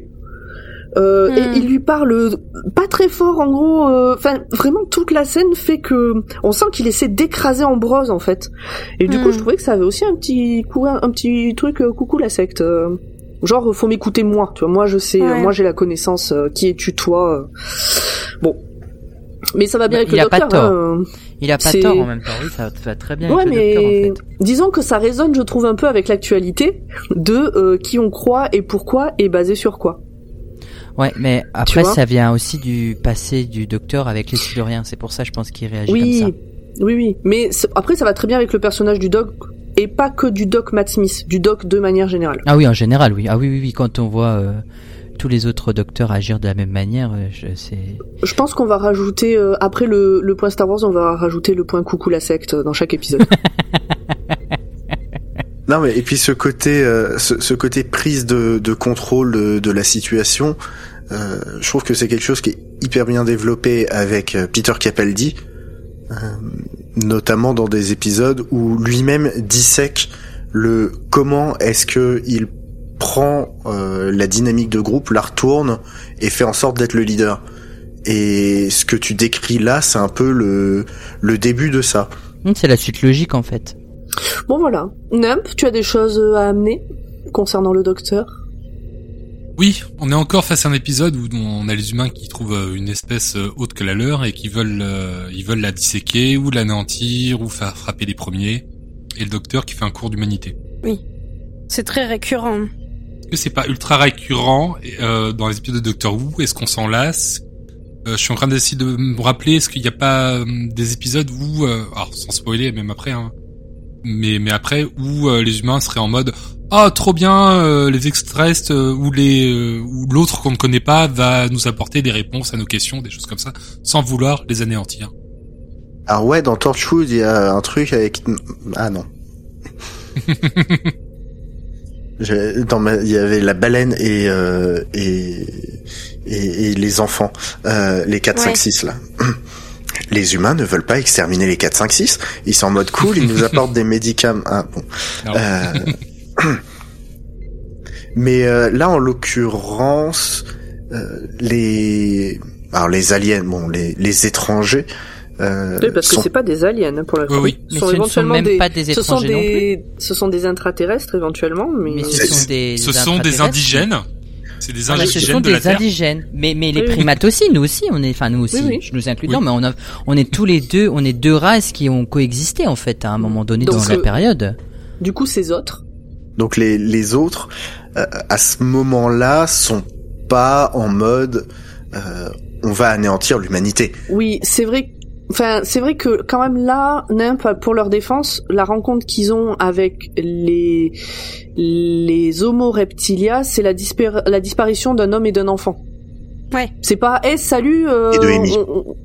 euh, Hmm. et il lui parle pas très fort en gros euh, enfin vraiment toute la scène fait que on sent qu'il essaie d'écraser Ambrose en fait et du Hmm. coup je trouvais que ça avait aussi un petit coup un petit truc euh, coucou la secte euh, genre faut m'écouter moi tu vois moi je sais Ouais. moi j'ai la connaissance euh, qui es-tu toi euh. bon mais ça va bien Bah, avec il le a pas docteur tort. hein, Il a pas C'est- tort en même temps, oui, ça va très bien Ouais, avec le mais docteur, en fait. disons que ça résonne, je trouve, un peu avec l'actualité de euh, qui on croit et pourquoi et basé sur quoi. Ouais, mais après, ça vient aussi du passé du docteur avec les Siluriens. C'est pour ça, je pense qu'il réagit Oui, comme ça. oui, oui. Mais après, ça va très bien avec le personnage du Doc et pas que du Doc Matt Smith, du Doc de manière générale. Ah oui, en général, oui. Ah oui, oui, oui. Quand on voit euh, tous les autres docteurs agir de la même manière, euh, je, c'est. Je pense qu'on va rajouter euh, après le, le point Star Wars, on va rajouter le point coucou la secte dans chaque épisode. [LAUGHS] Non mais et puis ce côté euh, ce, ce côté prise de, de contrôle de, de la situation, euh, je trouve que c'est quelque chose qui est hyper bien développé avec Peter Capaldi, euh, notamment dans des épisodes où lui-même dissèque le comment est-ce que il prend euh, la dynamique de groupe, la retourne et fait en sorte d'être le leader. Et ce que tu décris là, c'est un peu le le début de ça. Hum, C'est la suite logique en fait. bon voilà. Nump, tu as des choses à amener concernant le Docteur? Oui, on est encore face à un épisode où on a les humains qui trouvent euh, une espèce euh, autre que la leur et qui veulent, euh, ils veulent la disséquer ou l'anéantir ou faire frapper les premiers. Et le docteur qui fait un cours d'humanité. C'est très récurrent. Est-ce que c'est pas ultra récurrent euh, dans les épisodes de Doctor Who? Est-ce qu'on s'en lasse Euh, Je suis en train d'essayer de me rappeler, est-ce qu'il n'y a pas euh, des épisodes où, euh, alors sans spoiler, même après, hein, mais mais après où euh, les humains seraient en mode ah trop bien euh, les extraterrestres euh, ou les euh, ou l'autre qu'on ne connaît pas va nous apporter des réponses à nos questions, des choses comme ça, sans vouloir les anéantir. Alors ouais, dans Torchwood, il y a un truc avec... Ah non. [LAUGHS] Je- Dans ma... Il y avait la baleine et, euh, et, et, et les enfants, euh, les 4, 5, Ouais. 6 là. [CLEARS THROAT] Les humains ne veulent pas exterminer les 4, 5, 6. Ils sont en mode cool, ils nous [LAUGHS] apportent des médicaments. Ah bon. [CLEARS THROAT] Mais euh, là, en l'occurrence, euh, les alors les aliens, bon, les, les étrangers. Euh, Oui, parce que sont- c'est pas des aliens hein, pour la Oui, oui. Mais ce ne sont même pas des ce sont étrangers non des, ce sont des intraterrestres éventuellement, mais, Mais ce sont des, Ce des sont des indigènes. C'est des Ah, mais ce indigènes sont de la des Terre. indigènes. Mais, mais les Oui, oui. primates aussi, nous aussi, on est, enfin, nous aussi, Oui, oui. je nous inclus Oui. dedans, mais on a, on est tous les deux, on est deux races qui ont coexisté, en fait, à un moment donné Donc, dans la période. du coup ces autres. Donc les les autres, euh, à ce moment-là, sont pas en mode euh, on va anéantir l'humanité. Oui, c'est vrai. Enfin, c'est vrai que quand même là, Nimp, pour leur défense, la rencontre qu'ils ont avec les les Homo reptilia, c'est la, dispar- la disparition d'un homme et d'un enfant. Ouais. C'est pas, eh salut. euh, Et de Amy. on- on-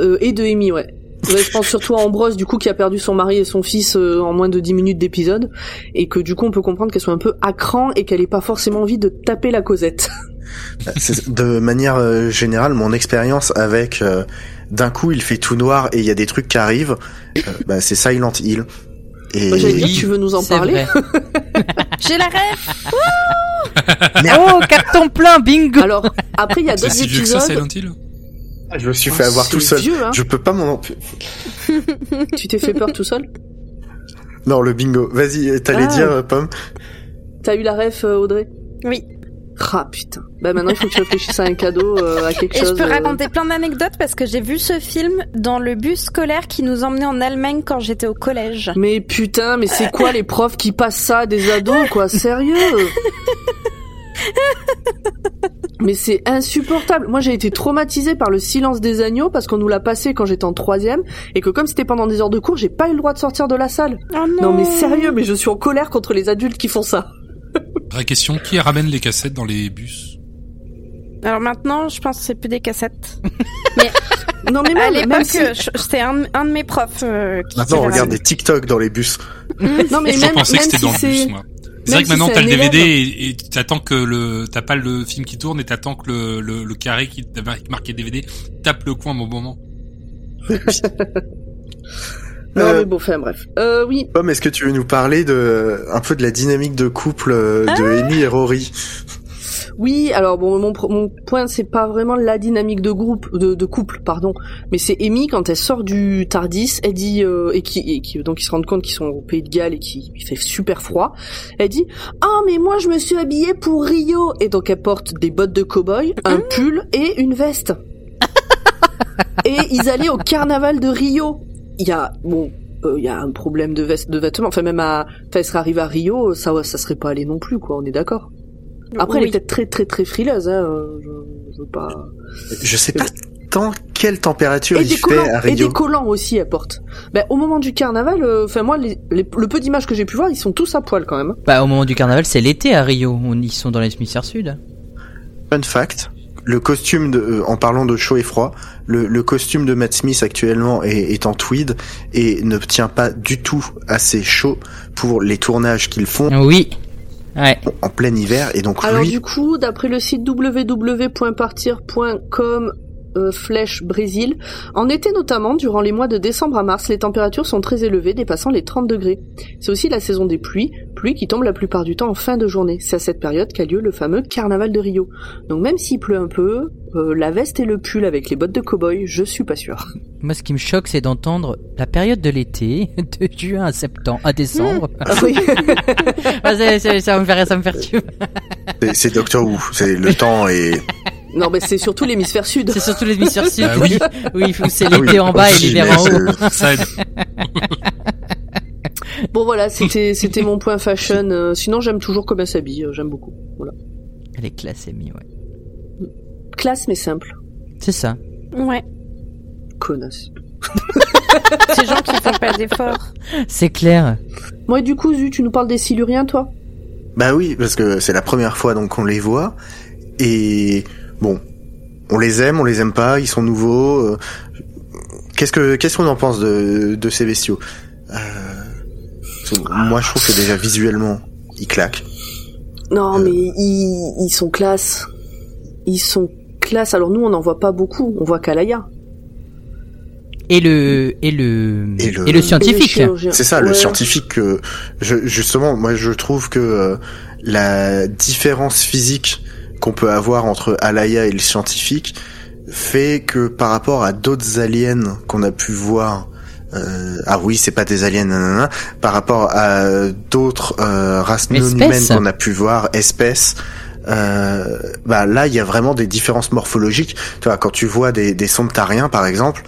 euh, et de Amy, ouais. Je pense surtout à Ambrose, du coup, qui a perdu son mari et son fils euh, en moins de 10 minutes d'épisode, et que du coup, on peut comprendre qu'elle soit un peu à cran et qu'elle ait pas forcément envie de taper la Cosette. [LAUGHS] De manière euh, générale, mon expérience avec euh, d'un coup il fait tout noir et il y a des trucs qui arrivent, euh, bah, c'est Silent Hill. Et Moi, J'allais dire, tu veux nous en parler. [LAUGHS] J'ai la rêve oh, carton plein, bingo! Alors, après, il y a d'autres si vieux que ça, épisodes. Silent Hill je me suis Oh, fait avoir tout seul. vieux, hein. Je peux pas m'en [LAUGHS] Tu t'es fait peur tout seul [LAUGHS] Non, le bingo. Vas-y, t'allais Ah. dire euh, Pomme. T'as eu la ref, euh, Audrey Oui. Ah putain. Bah maintenant il faut que tu réfléchisses à un cadeau, euh, à quelque Et je chose. peux euh, raconter plein d'anecdotes parce que j'ai vu ce film dans le bus scolaire qui nous emmenait en Allemagne quand j'étais au collège. Mais putain, mais c'est quoi les profs qui passent ça à des ados, quoi? Sérieux? [LAUGHS] Mais c'est insupportable. Moi, j'ai été traumatisée par le silence des agneaux parce qu'on nous l'a passé quand j'étais en troisième et que comme c'était pendant des heures de cours, j'ai pas eu le droit de sortir de la salle. Oh Non, mais sérieux, mais je suis en colère contre les adultes qui font ça. Vraie question, qui ramène les cassettes dans les bus? Alors maintenant, je pense que c'est plus des cassettes. [LAUGHS] Non, mais même, même si... c'était un, un de mes profs euh, qui Maintenant, on regarde des TikTok dans les bus. Non, mais Je même, pensais que même c'était si dans le c'est... bus, moi. C'est vrai que maintenant t'as le DVD et et t'attends que le t'as pas le film qui tourne et t'attends que le, le, le carré qui t'avait marqué DVD tape le coin au bon moment. [LAUGHS] Non, Euh, mais bon, enfin bref. Euh, oui, Pomme, est-ce que tu veux nous parler de un peu de la dynamique de couple euh, de Amy et Rory? Oui, alors bon, mon, mon point, c'est pas vraiment la dynamique de groupe, de, de couple, pardon, mais c'est Amy quand elle sort du Tardis, elle dit euh, et qui, et qui donc ils se rendent compte qu'ils sont au Pays de Galles et qu'il fait super froid. Elle dit ah mais moi je me suis habillée pour Rio et donc elle porte des bottes de cow-boy, un pull et une veste. [LAUGHS] et ils allaient au carnaval de Rio. Il y a bon. euh, Il y a un problème de veste, de vêtements. Enfin, même à, enfin, elle serait arrivée à Rio, ça, ça serait pas allé non plus, quoi. On est d'accord. Après, elle est peut-être très très très frileuse, hein. euh, Je, je veux pas. Je sais pas tant quelle température Et il des fait collants, à et Rio. des collants aussi, elle porte. Ben, au moment du carnaval, euh, enfin moi, les, les- le peu d'images que j'ai pu voir, ils sont tous à poil quand même. Bah, au moment du carnaval, c'est l'été à Rio. On, ils sont dans l'hémisphère sud. Fun fact, le costume de, euh, en parlant de chaud et froid, le, le costume de Matt Smith actuellement est, est en tweed et ne tient pas du tout assez chaud pour les tournages qu'ils font Oui. Ouais. en plein hiver et donc Alors lui du coup, d'après le site www.partir.com euh, flèche Brésil, en été notamment, durant les mois de décembre à mars, les températures sont très élevées, dépassant les 30 degrés. C'est aussi la saison des pluies, pluies qui tombent la plupart du temps en fin de journée. C'est à cette période qu'a lieu le fameux carnaval de Rio. Donc même s'il pleut un peu, euh, la veste et le pull avec les bottes de cow-boy, je suis pas sûre. Moi, ce qui me choque, c'est d'entendre la période de l'été, [LAUGHS] de juin à septembre, à décembre. Ah oui. [LAUGHS] Ah, c'est- c'est- ça me fait, ça me perturbe. c'est- c'est Doctor Who, c'est le [LAUGHS] temps et non, mais c'est surtout l'hémisphère sud. C'est surtout l'hémisphère sud. Bah oui. oui, c'est Ah oui, l'été en bas et l'hiver en haut. c'est- Ça aide. Bon voilà, c'était c'était mon point fashion. Euh, sinon, j'aime toujours comment elle s'habille. euh, J'aime beaucoup. Voilà. Elle est classe, Amy, ouais. Classe mais simple. C'est ça. Ouais. Connasse. [LAUGHS] Ces gens qui font pas d'efforts. C'est clair. Moi, du coup, Zu, tu nous parles des Siluriens, toi? Bah oui, parce que c'est la première fois donc qu'on les voit et bon, on les aime, on les aime pas, ils sont nouveaux. euh, Qu'est-ce que qu'est-ce qu'on en pense de de ces bestiaux? Euh, Moi, je trouve que déjà visuellement, ils claquent. Non, Euh. mais ils, ils sont classe. Ils sont classe. Alors nous, on n'en voit pas beaucoup. On voit Kalaya. Et le, et le, Et le- Et le scientifique. C'est ça, le scientifique que je, justement, moi je trouve que euh, la différence physique qu'on peut avoir entre Alaya et le scientifique fait que par rapport à d'autres aliens qu'on a pu voir euh, ah oui, c'est pas des aliens, nanana, par rapport à d'autres euh, races non humaines qu'on a pu voir, espèces, euh, bah là il y a vraiment des différences morphologiques. Tu vois, quand tu vois des, des Sontariens par exemple,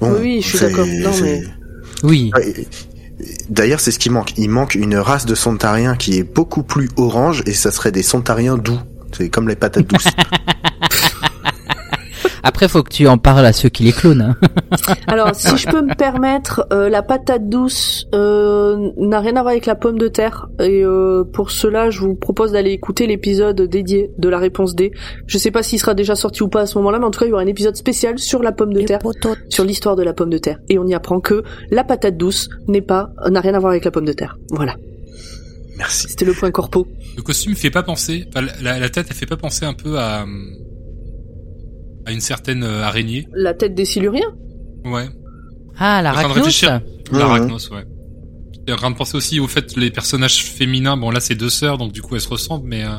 bon, Oui, je suis d'accord. Mais- Oui. Ouais, D'ailleurs, c'est ce qui manque. Il manque une race de Sontariens qui est beaucoup plus orange et ça serait des Sontariens doux. C'est comme les patates douces. [LAUGHS] Après, faut que tu en parles à ceux qui les clonent. hein. [LAUGHS] Alors, si je peux me permettre, euh, la patate douce euh, n'a rien à voir avec la pomme de terre. Et euh, pour cela, je vous propose d'aller écouter l'épisode dédié de la réponse D. Je sais pas s'il sera déjà sorti ou pas à ce moment-là, mais en tout cas, il y aura un épisode spécial sur la pomme de terre, sur l'histoire de la pomme de terre. Et on y apprend que la patate douce n'est pas, n'a rien à voir avec la pomme de terre. Voilà. Merci. C'était le point corpo. Le costume fait pas penser, enfin, la, la tête, elle fait pas penser un peu à à une certaine euh, araignée. La tête des Siluriens Ouais. Ah, la Je suis en train de racnos réfléchir. Mhm. L'arachnos, ouais. J'étais en train de penser aussi au fait les personnages féminins. Bon là c'est deux sœurs donc du coup elles se ressemblent, mais euh,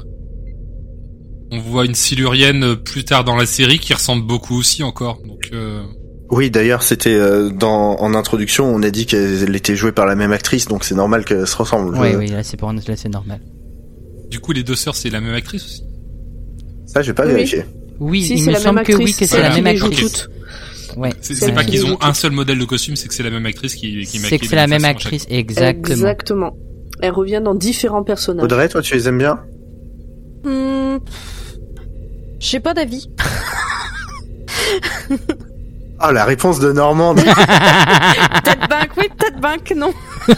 on voit une silurienne euh, plus tard dans la série qui ressemble beaucoup aussi encore. Donc euh, Oui, d'ailleurs, c'était euh, dans en introduction, on a dit qu'elle était jouée par la même actrice, donc c'est normal qu'elle se ressemble. Oui, oui, là c'est pour là c'est normal. du coup les deux sœurs c'est la même actrice aussi. Ça, j'ai pas Oui. vérifié. Oui, Si, il c'est me la semble même que oui, actrice, que c'est la même actrice. Ouais. C'est pas qu'ils ont un seul modèle de costume, c'est que c'est la même actrice qui, qui C'est que c'est la même chaque actrice, exactement. Exactement. Elle revient dans différents personnages. Audrey, toi, tu les aimes bien Hmm, J'ai pas d'avis. [LAUGHS] Ah, la réponse de Normande. [LAUGHS] Peut-être bank, oui, peut-être bank, non. [LAUGHS]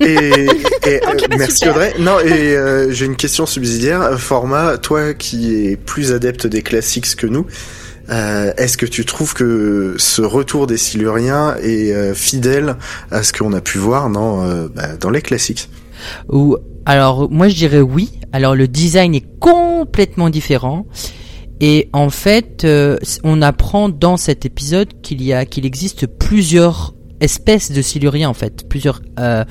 et, et, [LAUGHS] euh, Ok, merci super. Audrey. Non, et euh, j'ai une question subsidiaire. Format, toi qui es plus adepte des classiques que nous, euh, est-ce que tu trouves que ce retour des Siluriens est euh, fidèle à ce qu'on a pu voir dans, euh, bah, dans les classiques? Ou alors moi je dirais oui. Alors le design est complètement différent. Et en fait, euh, on apprend dans cet épisode qu'il y a qu'il existe plusieurs espèces de siluriens en fait, plusieurs euh,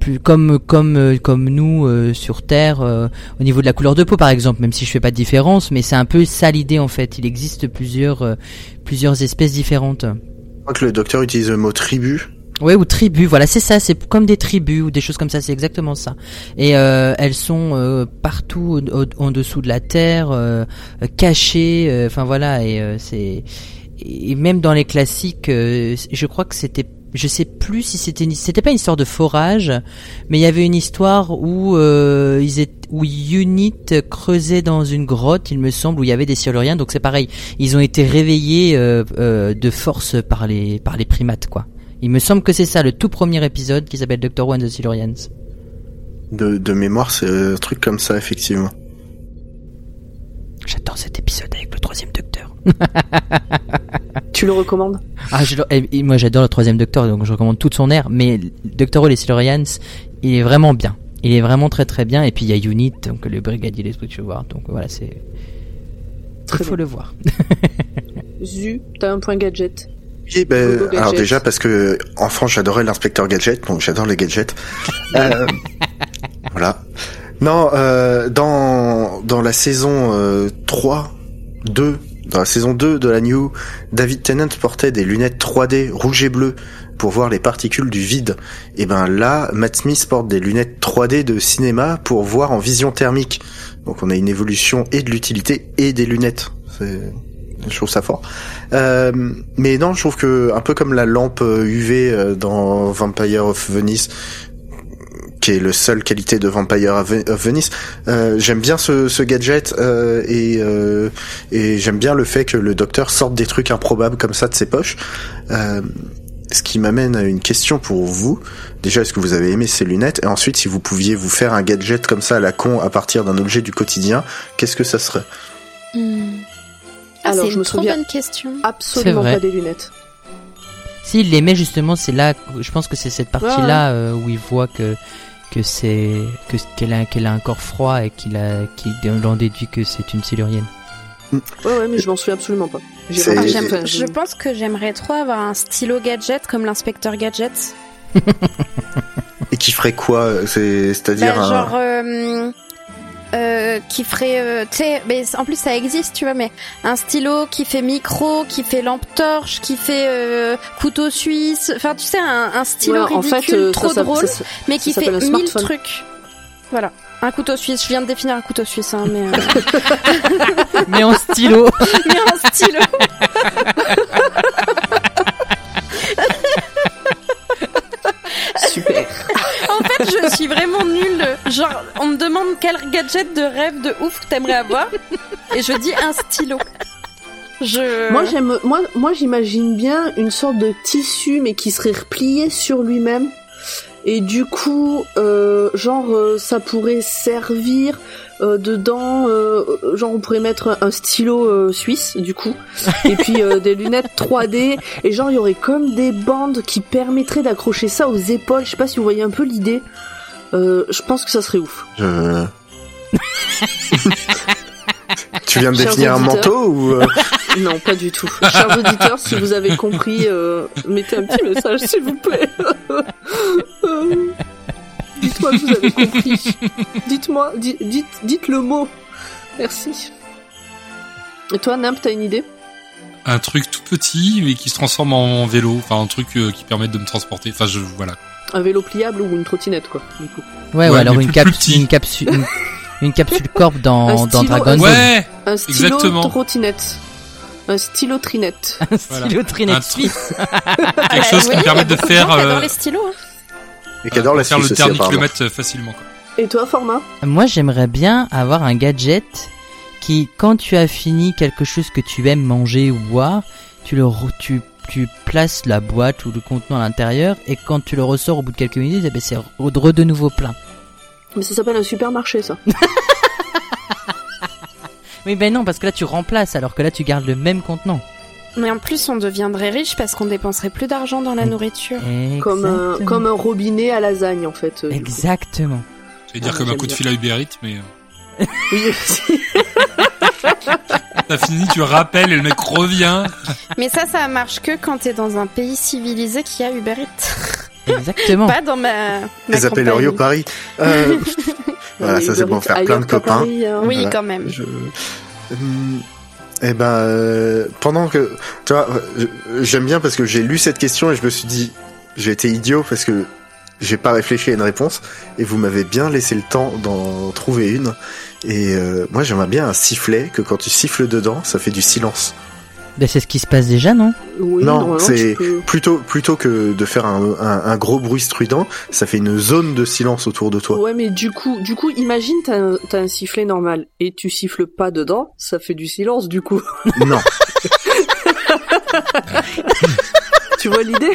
plus comme comme euh, comme nous euh, sur Terre euh, au niveau de la couleur de peau par exemple, même si je fais pas de différence, mais c'est un peu ça l'idée en fait. Il existe plusieurs plusieurs espèces différentes. Je crois que le docteur utilise le mot tribu. Ouais, ou tribus, voilà, c'est ça, c'est comme des tribus ou des choses comme ça, c'est exactement ça. Et euh, elles sont euh, partout au- au- en dessous de la terre, euh, cachées, enfin voilà, et c'est et même dans les classiques, je crois que c'était je sais plus si c'était une- c'était pas une histoire de forage, mais il y avait une histoire où euh, ils étaient où Unit creusait dans une grotte, il me semble, où il y avait des siluriens. Donc c'est pareil, ils ont été réveillés euh, euh, de force par les par les primates, quoi. Il me semble que c'est ça, le tout premier épisode qui s'appelle Doctor Who and the Silurians. De, de mémoire, c'est un truc comme ça, effectivement. J'adore cet épisode avec le troisième Docteur. [LAUGHS] Tu le recommandes? Ah, je, et- et moi j'adore le troisième Docteur, donc je recommande toute son air. Mais Doctor Who et les Silurians, il est vraiment bien. Il est vraiment très très bien. Et puis il y a Unit, donc le brigadier des voir. Donc voilà, c'est. Très Il faut bien. le voir. [LAUGHS] Zu, t'as un point gadget? Oui, ben, Gogo alors Gadget. déjà parce que enfant j'adorais l'inspecteur gadget, donc j'adore les gadgets. [LAUGHS] Euh, voilà. Non, euh, dans dans la saison euh, 3, 2, dans la saison 2 de la New, David Tennant portait des lunettes 3D rouge et bleu pour voir les particules du vide. Et ben là, Matt Smith porte des lunettes 3D de cinéma pour voir en vision thermique. Donc on a une évolution et de l'utilité et des lunettes. C'est je trouve ça fort. Euh, mais non, je trouve que un peu comme la lampe euh, UV euh, dans Vampire of Venice, qui est le seule qualité de Vampire of Ve- of Venice, euh, j'aime bien ce, ce gadget euh, et, euh, et j'aime bien le fait que le docteur sorte des trucs improbables comme ça de ses poches. Euh, ce qui m'amène à une question pour vous. Déjà, est-ce que vous avez aimé ces lunettes? Et ensuite, si vous pouviez vous faire un gadget comme ça à la con à partir d'un objet du quotidien, qu'est-ce que ça serait? Ah, Alors, c'est je une me trop souviens- bonne question. Absolument pas des lunettes. S'il les met justement, c'est là, je pense que c'est cette partie-là euh, où il voit que que c'est que qu'elle a qu'elle a un corps froid et qu'il a qu'il en déduit que c'est une silurienne. Ouais, ouais, mais je m'en souviens absolument pas. Ah, je pense que j'aimerais trop avoir un stylo gadget comme l'inspecteur gadget. Et qui ferait quoi C'est c'est-à-dire Bah, un- genre euh, euh, qui ferait euh, tu sais mais en plus ça existe tu vois mais un stylo qui fait micro qui fait lampe torche qui fait euh, couteau suisse enfin tu sais un, un stylo Ouais, en ridicule fait, euh, trop ça, drôle ça- mais qui fait mille trucs. Voilà. Un couteau suisse je viens de définir un couteau suisse hein, mais euh, [LAUGHS] Mais en stylo. [LAUGHS] mais un stylo [LAUGHS] je suis vraiment nulle. Genre on me demande quel gadget de rêve de ouf que t'aimerais avoir. Et je dis un stylo. Moi j'imagine bien une sorte de tissu mais qui serait replié sur lui-même. Et du coup, euh, genre euh, ça pourrait servir euh, dedans, euh, genre on pourrait mettre un stylo euh, suisse du coup, [LAUGHS] et puis euh, des lunettes 3D, et genre il y aurait comme des bandes qui permettraient d'accrocher ça aux épaules. Je sais pas si vous voyez un peu l'idée. Euh, je pense que ça serait ouf. [LAUGHS] Tu viens de Chers définir un manteau ou euh, [LAUGHS] Non, pas du tout. Chers auditeurs, si vous avez compris, euh, mettez un petit message, s'il vous plaît. Dites-moi que vous avez compris. Dites-moi, di- dites, dites le mot. Merci. Et toi, Nimp, t'as une idée? Un truc tout petit, mais qui se transforme en vélo. Enfin, un truc euh, qui permet de me transporter. Enfin, je, voilà. Un vélo pliable ou une trottinette, quoi, du coup. Ouais, Ouais, ou alors une, capsule, une capsule, une, une capsule corp dans, Un dans stylo, Dragon. Ouais! Un stylo Exactement. trottinette. Un stylo trinette. [LAUGHS] Un Voilà. stylo trinette Un. Quelque chose qui Oui, permet de faire, euh, les stylos hein. Et qui adore la faire Suisse le aussi, dernier apparemment. kilomètre euh, facilement. Quoi. Et toi, Format Moi, j'aimerais bien avoir un gadget qui, quand tu as fini quelque chose que tu aimes manger ou boire, tu le, tu, tu places la boîte ou le contenant à l'intérieur et quand tu le ressors au bout de quelques minutes, eh ben, c'est re- de nouveau plein. Mais ça s'appelle un supermarché, ça. [LAUGHS] Oui, ben non, parce que là, tu remplaces alors que là, tu gardes le même contenant. Mais en plus on deviendrait riche parce qu'on dépenserait plus d'argent dans la nourriture Comme un, comme un robinet à lasagne, en fait. euh. Exactement. J'allais dire Ah, comme un coup de fil à Uber Eats, mais euh, Oui, aussi. [LAUGHS] t'as fini, tu rappelles et le mec revient. [LAUGHS] mais ça ça marche que quand t'es dans un pays civilisé qui a Uber Eats [LAUGHS] Exactement. pas dans ma, ma Les appellerions. Paris. Euh, Voilà, Oui, ça, c'est pour faire plein de copains. Paris, hein. oui Voilà. quand même je... Hum, Eh ben, euh, pendant que, tu vois, j'aime bien parce que j'ai lu cette question et je me suis dit, j'ai été idiot parce que j'ai pas réfléchi à une réponse et vous m'avez bien laissé le temps d'en trouver une. Et euh, moi, j'aimerais bien un sifflet que quand tu siffles dedans, ça fait du silence. Ben, c'est ce qui se passe déjà, non? Oui, Non, c'est- peux- Plutôt, plutôt que de faire un, un, un gros bruit strident, ça fait une zone de silence autour de toi. Ouais, mais du coup, du coup, imagine t'as un, un sifflet normal et tu siffles pas dedans, ça fait du silence du coup. [LAUGHS] Non. [LAUGHS] tu vois l'idée?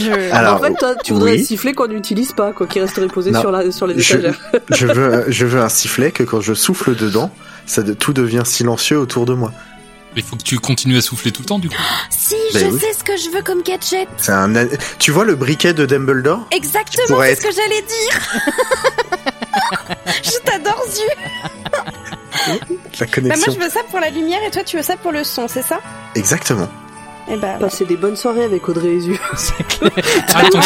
Je... [LAUGHS] Alors, En fait, toi, tu voudrais oui. un sifflet qu'on n'utilise pas, quoi, qui resterait posé Non. sur la sur les Je, étagères. je veux, je veux un sifflet que quand je souffle dedans, ça tout devient silencieux autour de moi. Mais il faut que tu continues à souffler tout le temps, du coup. [GASPS] si Ben je oui. sais ce que je veux comme gadget C'est un, tu vois le briquet de Dumbledore? Exactement c'est ce que j'allais dire [LAUGHS] je t'adore Zu La bah moi connexion. je veux ça pour la lumière et toi tu veux ça pour le son c'est ça? Exactement. Et bah Passer des bonnes soirées avec Audrey et Zu. [LAUGHS] C'est clair. Ah, il-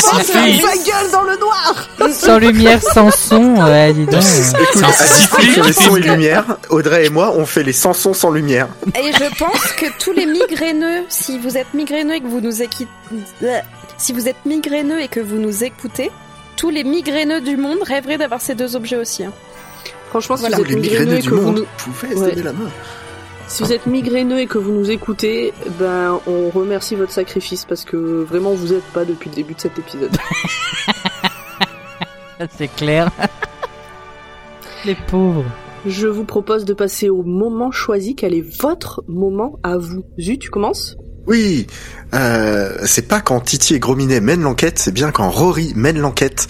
Sa gueule dans le noir Sans lumière, sans son, [LAUGHS] ouais, dis donc. Écoute, les sons et lumière, Audrey et moi, on fait les sans sons sans lumière. Et je pense que tous les migraineux, si vous êtes migraineux et que vous nous écoutez, si vous êtes migraineux et que vous nous écoutez, tous les migraineux du monde rêveraient d'avoir ces deux objets aussi. hein. Franchement, si Voilà. vous Tous êtes les migraineux migraineux et du que vous monde nous... pouvaient se Ouais. donner la main. Si vous êtes migraineux et que vous nous écoutez, ben on remercie votre sacrifice parce que vraiment vous êtes pas depuis le début de cet épisode. [LAUGHS] C'est clair. Les pauvres. Je vous propose de passer au moment choisi. Quel est votre moment à vous Zu, tu commences Oui, euh, c'est pas quand Titi et Grominet mènent l'enquête, c'est bien quand Rory mène l'enquête.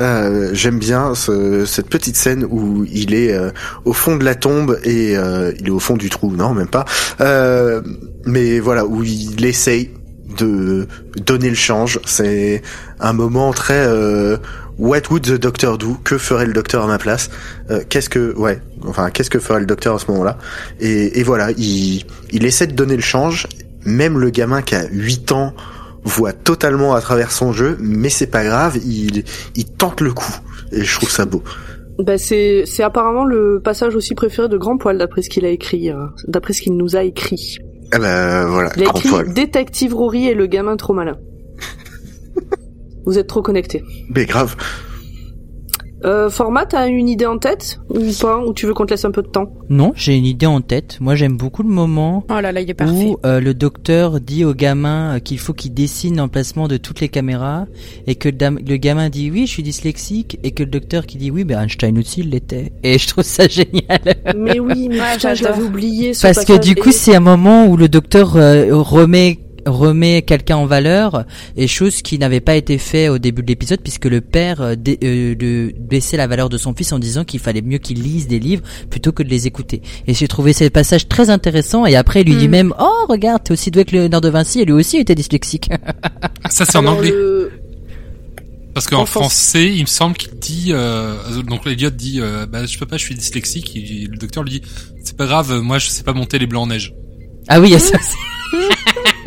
Euh, J'aime bien ce- cette petite scène où il est euh, au fond de la tombe et euh, il est au fond du trou, non même pas. Euh, mais voilà où il essaye de donner le change. C'est un moment très euh, What would the doctor do? Que ferait le docteur à ma place? Euh, Qu'est-ce que ouais, enfin qu'est-ce que ferait le docteur à ce moment-là? Et, et voilà, il il essaie de donner le change. Même le gamin qui a 8 ans voit totalement à travers son jeu, mais c'est pas grave, il, il tente le coup. Et je trouve ça beau. Bah c'est c'est apparemment le passage aussi préféré de Grand Poil d'après ce qu'il a écrit, euh, d'après ce qu'il nous a écrit. Ah voilà, Il a grand écrit poil. Détective Rory et le gamin trop malin. [LAUGHS] Vous êtes trop connectés. Mais grave. Euh, format, t'as une idée en tête ou pas Ou tu veux qu'on te laisse un peu de temps? Non, j'ai une idée en tête. Moi, j'aime beaucoup le moment Oh là là, il est parfait. où euh, le docteur dit au gamin euh, qu'il faut qu'il dessine l'emplacement de toutes les caméras et que le, gamin dit oui, je suis dyslexique et que le docteur qui dit oui, ben Einstein aussi il l'était. Et je trouve ça [LAUGHS] génial. Mais oui, mais Ouais, putain, je l'avais oublié. ce Parce que du coup, Et- c'est un moment où le docteur euh, remet remet quelqu'un en valeur et chose qui n'avait pas été fait au début de l'épisode puisque le père euh, dé- euh, de- baissait la valeur de son fils en disant qu'il fallait mieux qu'il lise des livres plutôt que de les écouter. Et j'ai trouvé ce passage très intéressant et après il lui dit Mm. même "Oh, regarde, t'es aussi doué que Léonard de Vinci et lui aussi était dyslexique." [LAUGHS] Ça c'est en anglais. le- Parce qu'en français, il me semble qu'il dit, euh, donc l'idiote dit, euh, bah je peux pas, je suis dyslexique. Et le docteur lui dit, c'est pas grave, moi je sais pas monter les blancs en neige. ah oui, il y a ça. [LAUGHS]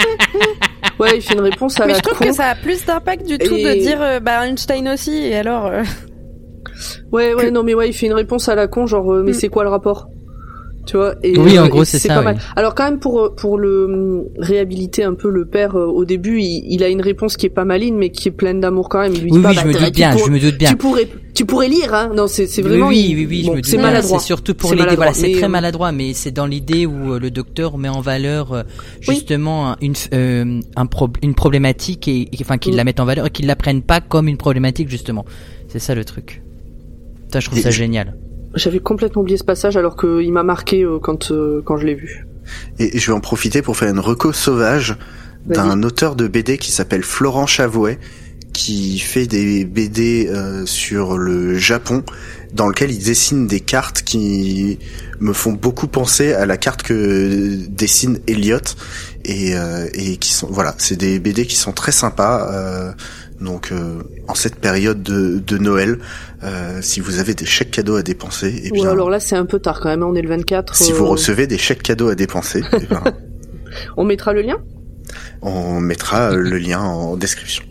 Ouais, il fait une réponse à Mais la je trouve con. que ça a plus d'impact du tout Et- de dire euh, bah Einstein aussi et alors euh, Ouais, ouais, non, mais ouais, il fait une réponse à la con, genre, euh, mais Mm. c'est quoi le rapport? Tu vois et, Oui, en gros, c'est ça, pas oui. mal. Alors quand même pour euh, pour le hum, réhabiliter un peu le père euh, au début, il, il a une réponse qui est pas maligne, mais qui est pleine d'amour quand même. Il lui dit Oui, pas, oui, bah, je me doute bien, pour- je me doute bien. Tu pourrais tu pourrais lire, hein Non, c'est c'est vraiment. oui, oui, oui, bon, je me doute c'est maladroit. C'est surtout pour C'est l'idée. Voilà, c'est mais, très euh, maladroit, mais c'est dans l'idée où euh, le docteur met en valeur euh, justement un- une euh, un pro- une problématique et, et- enfin qu'il Mm. la mette en valeur et qu'il la prenne pas comme une problématique justement. C'est ça le truc. Ça, je trouve Et ça génial. J'avais complètement oublié ce passage alors qu'il m'a marqué euh, quand euh, quand je l'ai vu. Et je vais en profiter pour faire une reco sauvage d'un auteur de BD qui s'appelle Florent Chavouet, qui fait des BD euh, sur le Japon, dans lequel il dessine des cartes qui me font beaucoup penser à la carte que dessine Elliot et, euh, et qui sont voilà, c'est des BD qui sont très sympas. euh, donc euh, en cette période de, de Noël, euh, si vous avez des chèques cadeaux à dépenser, et Ou bien alors là, c'est un peu tard quand même. On est le 24. si euh, vous recevez des chèques cadeaux à dépenser, eh [LAUGHS] ben, on mettra le lien? on mettra euh, le lien en description.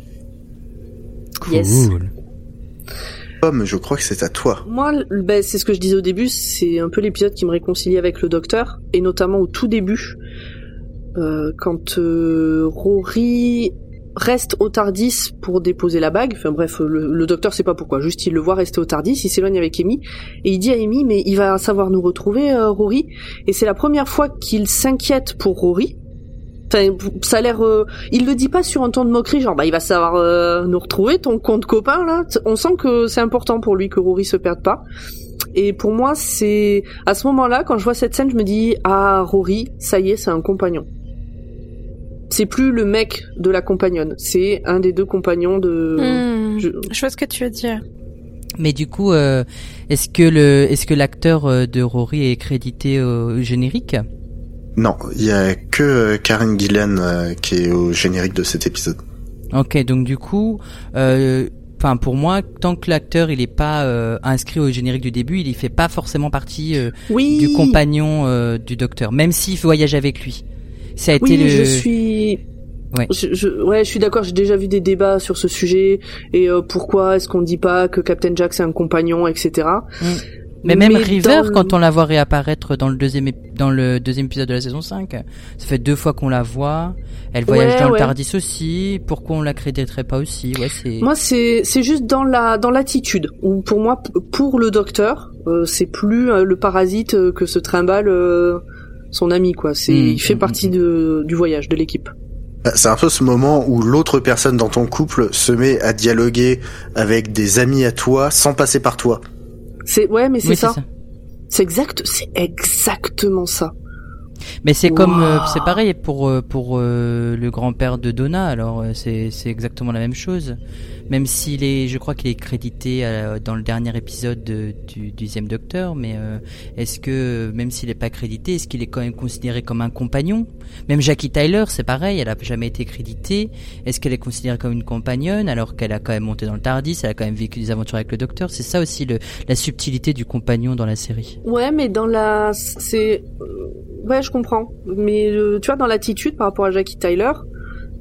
Yes. Pomme, je crois que c'est à toi. Moi, ben, c'est ce que je disais au début, c'est un peu l'épisode qui me réconcilie avec le docteur, et notamment au tout début, euh, quand euh, Rory reste au Tardis pour déposer la bague. Enfin bref, le, le docteur sait pas pourquoi, juste il le voit rester au Tardis, il s'éloigne avec Amy, et il dit à Amy, mais il va savoir nous retrouver, euh, Rory. Et c'est la première fois qu'il s'inquiète pour Rory. Enfin, ça a l'air. euh, il le dit pas sur un ton de moquerie, genre bah il va savoir euh, nous retrouver, ton compte copain là. On sent que c'est important pour lui que Rory se perde pas. Et pour moi, c'est à ce moment-là, quand je vois cette scène, je me dis ah Rory, ça y est, c'est un compagnon. C'est plus le mec de la compagnonne, c'est un des deux compagnons de. hmm, je- je vois ce que tu veux dire. Mais du coup, euh, est-ce que le est-ce que l'acteur de Rory est crédité au générique? Non, il y a que euh, Karen Gillan euh, qui est au générique de cet épisode. Ok, donc du coup, euh, enfin pour moi, tant que l'acteur il est pas euh, inscrit au générique du début, il y fait pas forcément partie euh, Oui. du compagnon euh, du docteur, même s'il voyage avec lui. Ça a été Oui, le. je suis. Ouais. Je, je- ouais, je suis d'accord. J'ai déjà vu des débats sur ce sujet et euh, pourquoi est-ce qu'on dit pas que Captain Jack c'est un compagnon, etc. Mais même Mais River, le- quand on la voit réapparaître dans le deuxième ép- dans le deuxième épisode de la saison 5, ça fait deux fois qu'on la voit. Elle voyage Ouais, dans le. Tardis aussi. Pourquoi on la créditerait pas aussi? Ouais, c'est. Moi, c'est c'est juste dans la dans l'attitude. Ou pour moi, pour le docteur, euh, c'est plus euh, le parasite euh, que se trimballe euh, son ami, quoi. C'est Mm, il fait mm, partie mm. de du voyage de l'équipe. Bah, C'est un peu ce moment où l'autre personne dans ton couple se met à dialoguer avec des amis à toi sans passer par toi. C'est ouais, mais c'est Oui, ça. C'est exact, c'est exactement ça. Mais c'est comme euh, c'est pareil pour euh, pour euh, le grand-père de Donna. Alors c'est c'est exactement la même chose. Même s'il est, je crois qu'il est crédité dans le dernier épisode de- du deuxième Docteur. Mais euh, est-ce que même s'il est pas crédité, est-ce qu'il est quand même considéré comme un compagnon? Même Jackie Tyler, c'est pareil. Elle a jamais été créditée. Est-ce qu'elle est considérée comme une compagnonne alors qu'elle a quand même monté dans le Tardis Elle a quand même vécu des aventures avec le Docteur? C'est ça aussi le, la subtilité du compagnon dans la série. Ouais, mais dans la, c'est, ouais, je comprends. Mais euh, tu vois, dans l'attitude par rapport à Jackie Tyler,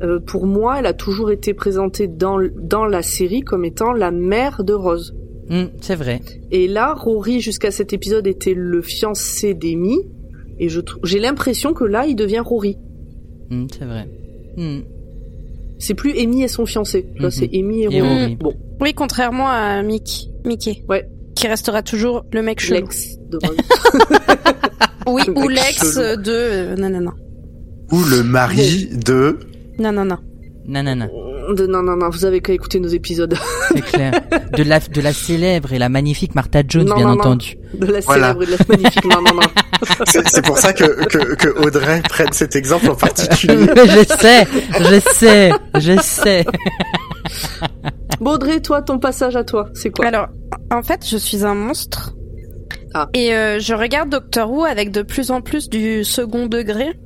euh, pour moi, elle a toujours été présentée dans, dans la série comme étant la mère de Rose. Hmm, c'est vrai. Et là, Rory, jusqu'à cet épisode, était le fiancé d'Amy. Et je j'ai l'impression que là, il devient Rory. Hmm, c'est vrai. Hmm. C'est plus Amy et son fiancé. Là, c'est Amy et, Et Rory. Rory. Bon, Oui, contrairement à Mickey. Mickey. Ouais. Qui restera toujours le mec chelou. Lex de. [LAUGHS] [LAUGHS] Oui, Le ou l'ex de... euh, non, non, non. Ou le mari de... Non, non, non. Non, non, non. de, non, non, non, vous avez qu'à écouter nos épisodes. [LAUGHS] C'est clair. De la, de la célèbre et la magnifique Martha Jones, Non, bien non, non. entendu. De la Voilà. célèbre et de la magnifique. Non, non, non. C'est c'est pour ça que, que, que Audrey prenne cet exemple en particulier. je sais, je sais, je sais. Baudrey, toi, ton passage à toi, c'est quoi Alors, en fait, je suis un monstre. Ah. Et euh, je regarde Doctor Who avec de plus en plus du second degré.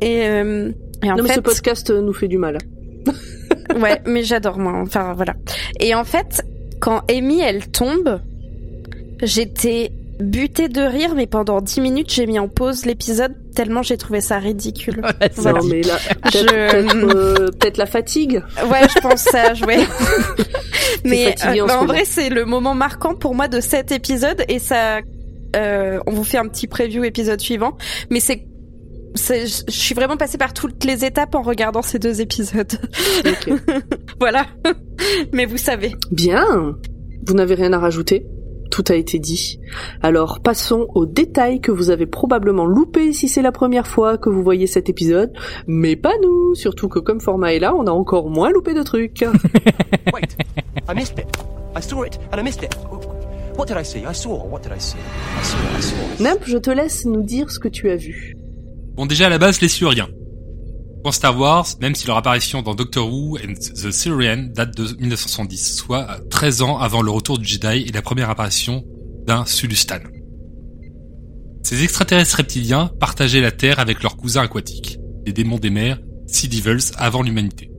Et, euh, et en Non, mais fait, ce podcast euh, nous fait du mal. [LAUGHS] ouais, mais j'adore moi. Enfin voilà. Et en fait, quand Amy elle tombe, j'étais butée de rire, mais pendant 10 minutes j'ai mis en pause l'épisode tellement j'ai trouvé ça ridicule. Voilà. Non, mais là, peut-être Je- peut-être, euh, peut-être la fatigue. Ouais, je pense ça a joué. [LAUGHS] Mais en euh, bah, en moment. vrai, c'est le moment marquant pour moi de cet épisode et ça. Euh, on vous fait un petit preview épisode suivant, mais c'est. c'est- Je je suis vraiment passée par toutes les étapes en regardant ces deux épisodes. Ok. [LAUGHS] voilà. mais vous savez. Bien. Vous n'avez rien à rajouter? Tout a été dit. Alors passons aux détails que vous avez probablement loupés si c'est la première fois que vous voyez cet épisode, mais pas nous, surtout que comme format est là, on a encore moins loupé de trucs. [LAUGHS] Wait, I missed it. I saw it and I missed it. What did I see? I saw. What did I see? I saw. I saw. Nimp, je te laisse nous dire ce que tu as vu. Bon, déjà à la base, les Siluriens. Pour Star Wars, même si leur apparition dans Doctor Who and the Silurian date de 1970, soit 13 ans avant le retour du Jedi et la première apparition d'un Sulustan. Ces extraterrestres reptiliens partageaient la Terre avec leurs cousins aquatiques, les démons des mers, Sea Devils, avant l'humanité.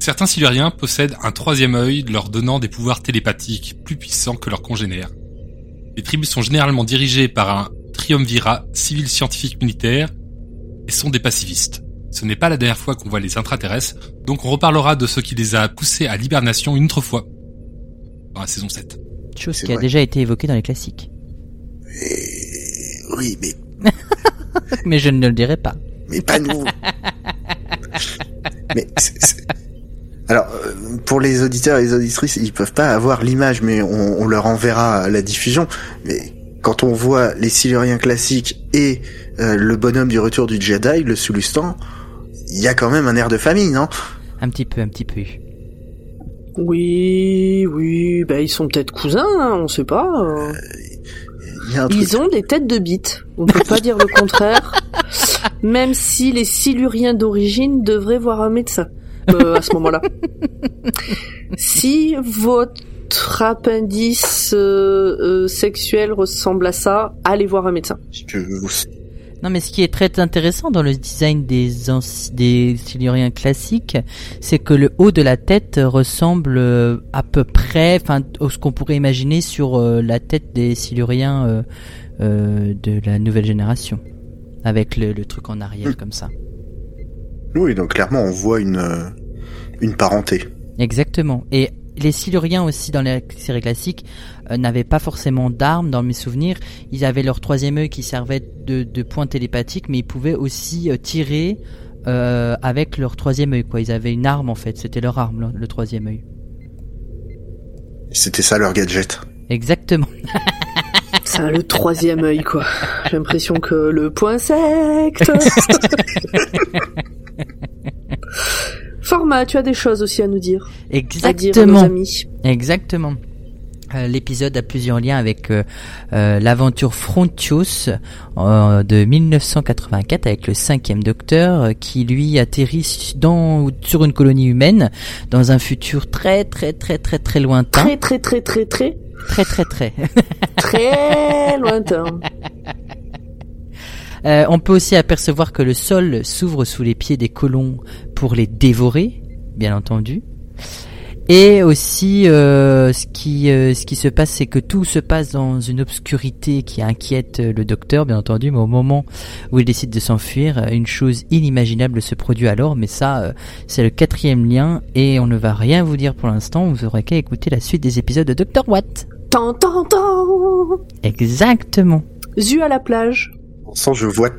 Certains Siluriens possèdent un troisième œil leur donnant des pouvoirs télépathiques plus puissants que leurs congénères. Les tribus sont généralement dirigées par un triumvirat civil scientifique militaire et sont des pacifistes. Ce n'est pas la dernière fois qu'on voit les intraterrestres, donc on reparlera de ce qui les a poussés à l'hibernation une autre fois. Dans la saison 7. Chose qui a déjà été évoquée dans les classiques. Et... Oui, mais, [LAUGHS] Mais je ne le dirai pas. mais pas nous. [LAUGHS] mais c'est- c'est- alors, euh, pour les auditeurs et les auditrices, ils peuvent pas avoir l'image, mais on, on leur enverra la diffusion. Mais quand on voit les Siluriens classiques et euh, le bonhomme du retour du Jedi, le Sulustan, il y a quand même un air de famille, non? Un petit peu, un petit peu. Oui, oui, bah ils sont peut-être cousins, hein, on sait pas. euh. Il y a un truc. Ils ont des têtes de bites. On peut pas dire le contraire. [LAUGHS] Même si les Siluriens d'origine devraient voir un médecin euh, à ce moment-là. [LAUGHS] si votre appendice euh, euh, sexuel ressemble à ça, allez voir un médecin. Non, mais ce qui est très intéressant dans le design des, des Siluriens classiques, c'est que le haut de la tête ressemble euh, à peu près, enfin, à ce qu'on pourrait imaginer sur euh, la tête des Siluriens euh, euh, de la nouvelle génération, avec le, le truc en arrière comme ça. Oui, donc clairement, on voit une, une parenté. Exactement. Et les Siluriens aussi dans les séries classiques euh, n'avaient pas forcément d'armes dans mes souvenirs. Ils avaient leur troisième œil qui servait de, de point télépathique, mais ils pouvaient aussi euh, tirer euh, avec leur troisième œil. Quoi, ils avaient une arme en fait. C'était leur arme, le, le troisième œil. C'était ça leur gadget. Exactement. Ça, le troisième œil, quoi. J'ai l'impression que le point insecte. [LAUGHS] Format, tu as des choses aussi à nous dire. À dire à nos Exactement. amis. Exactement. Euh, L'épisode a plusieurs liens avec euh, euh, l'aventure Frontios euh, de 1984 avec le cinquième docteur qui lui atterrit dans, sur une colonie humaine dans un futur très très très très très lointain. Très, très, très, très, très, Très très très. [LAUGHS] très lointain. Euh, on peut aussi apercevoir que le sol s'ouvre sous les pieds des colons pour les dévorer, bien entendu. Et aussi, euh, ce qui euh, ce qui se passe, c'est que tout se passe dans une obscurité qui inquiète euh, le docteur, bien entendu. Mais au moment où il décide de s'enfuir, une chose inimaginable se produit alors. Mais ça, euh, c'est le quatrième lien, et on ne va rien vous dire pour l'instant. Vous aurez qu'à écouter la suite des épisodes de Doctor Watt. Tant, tant, tant Exactement. Zu à la plage. Sans, je vois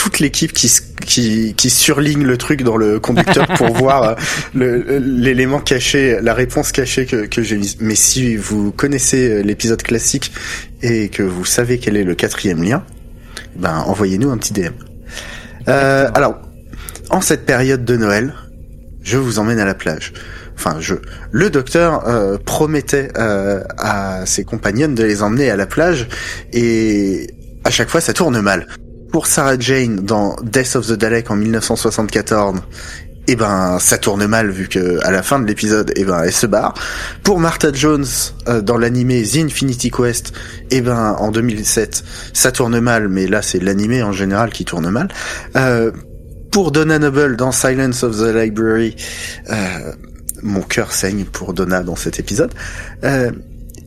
toute l'équipe qui, qui, qui surligne le truc dans le conducteur [LAUGHS] pour voir euh, l'élément caché, la réponse cachée que, que j'ai mise. Mais si vous connaissez euh, l'épisode classique et que vous savez quel est le quatrième lien, ben envoyez-nous un petit DM. Euh, alors, en cette période de Noël, je vous emmène à la plage. Enfin, je. Le docteur euh, promettait euh, à ses compagnonnes de les emmener à la plage et à chaque fois ça tourne mal. Pour Sarah Jane dans Death of the Dalek en 1974, eh ben ça tourne mal vu que à la fin de l'épisode, eh ben elle se barre. Pour Martha Jones euh, dans l'animé The Infinity Quest, eh ben en 2007 ça tourne mal, mais là c'est l'animé en général qui tourne mal. Euh, pour Donna Noble dans Silence of the Library, euh, mon cœur saigne pour Donna dans cet épisode.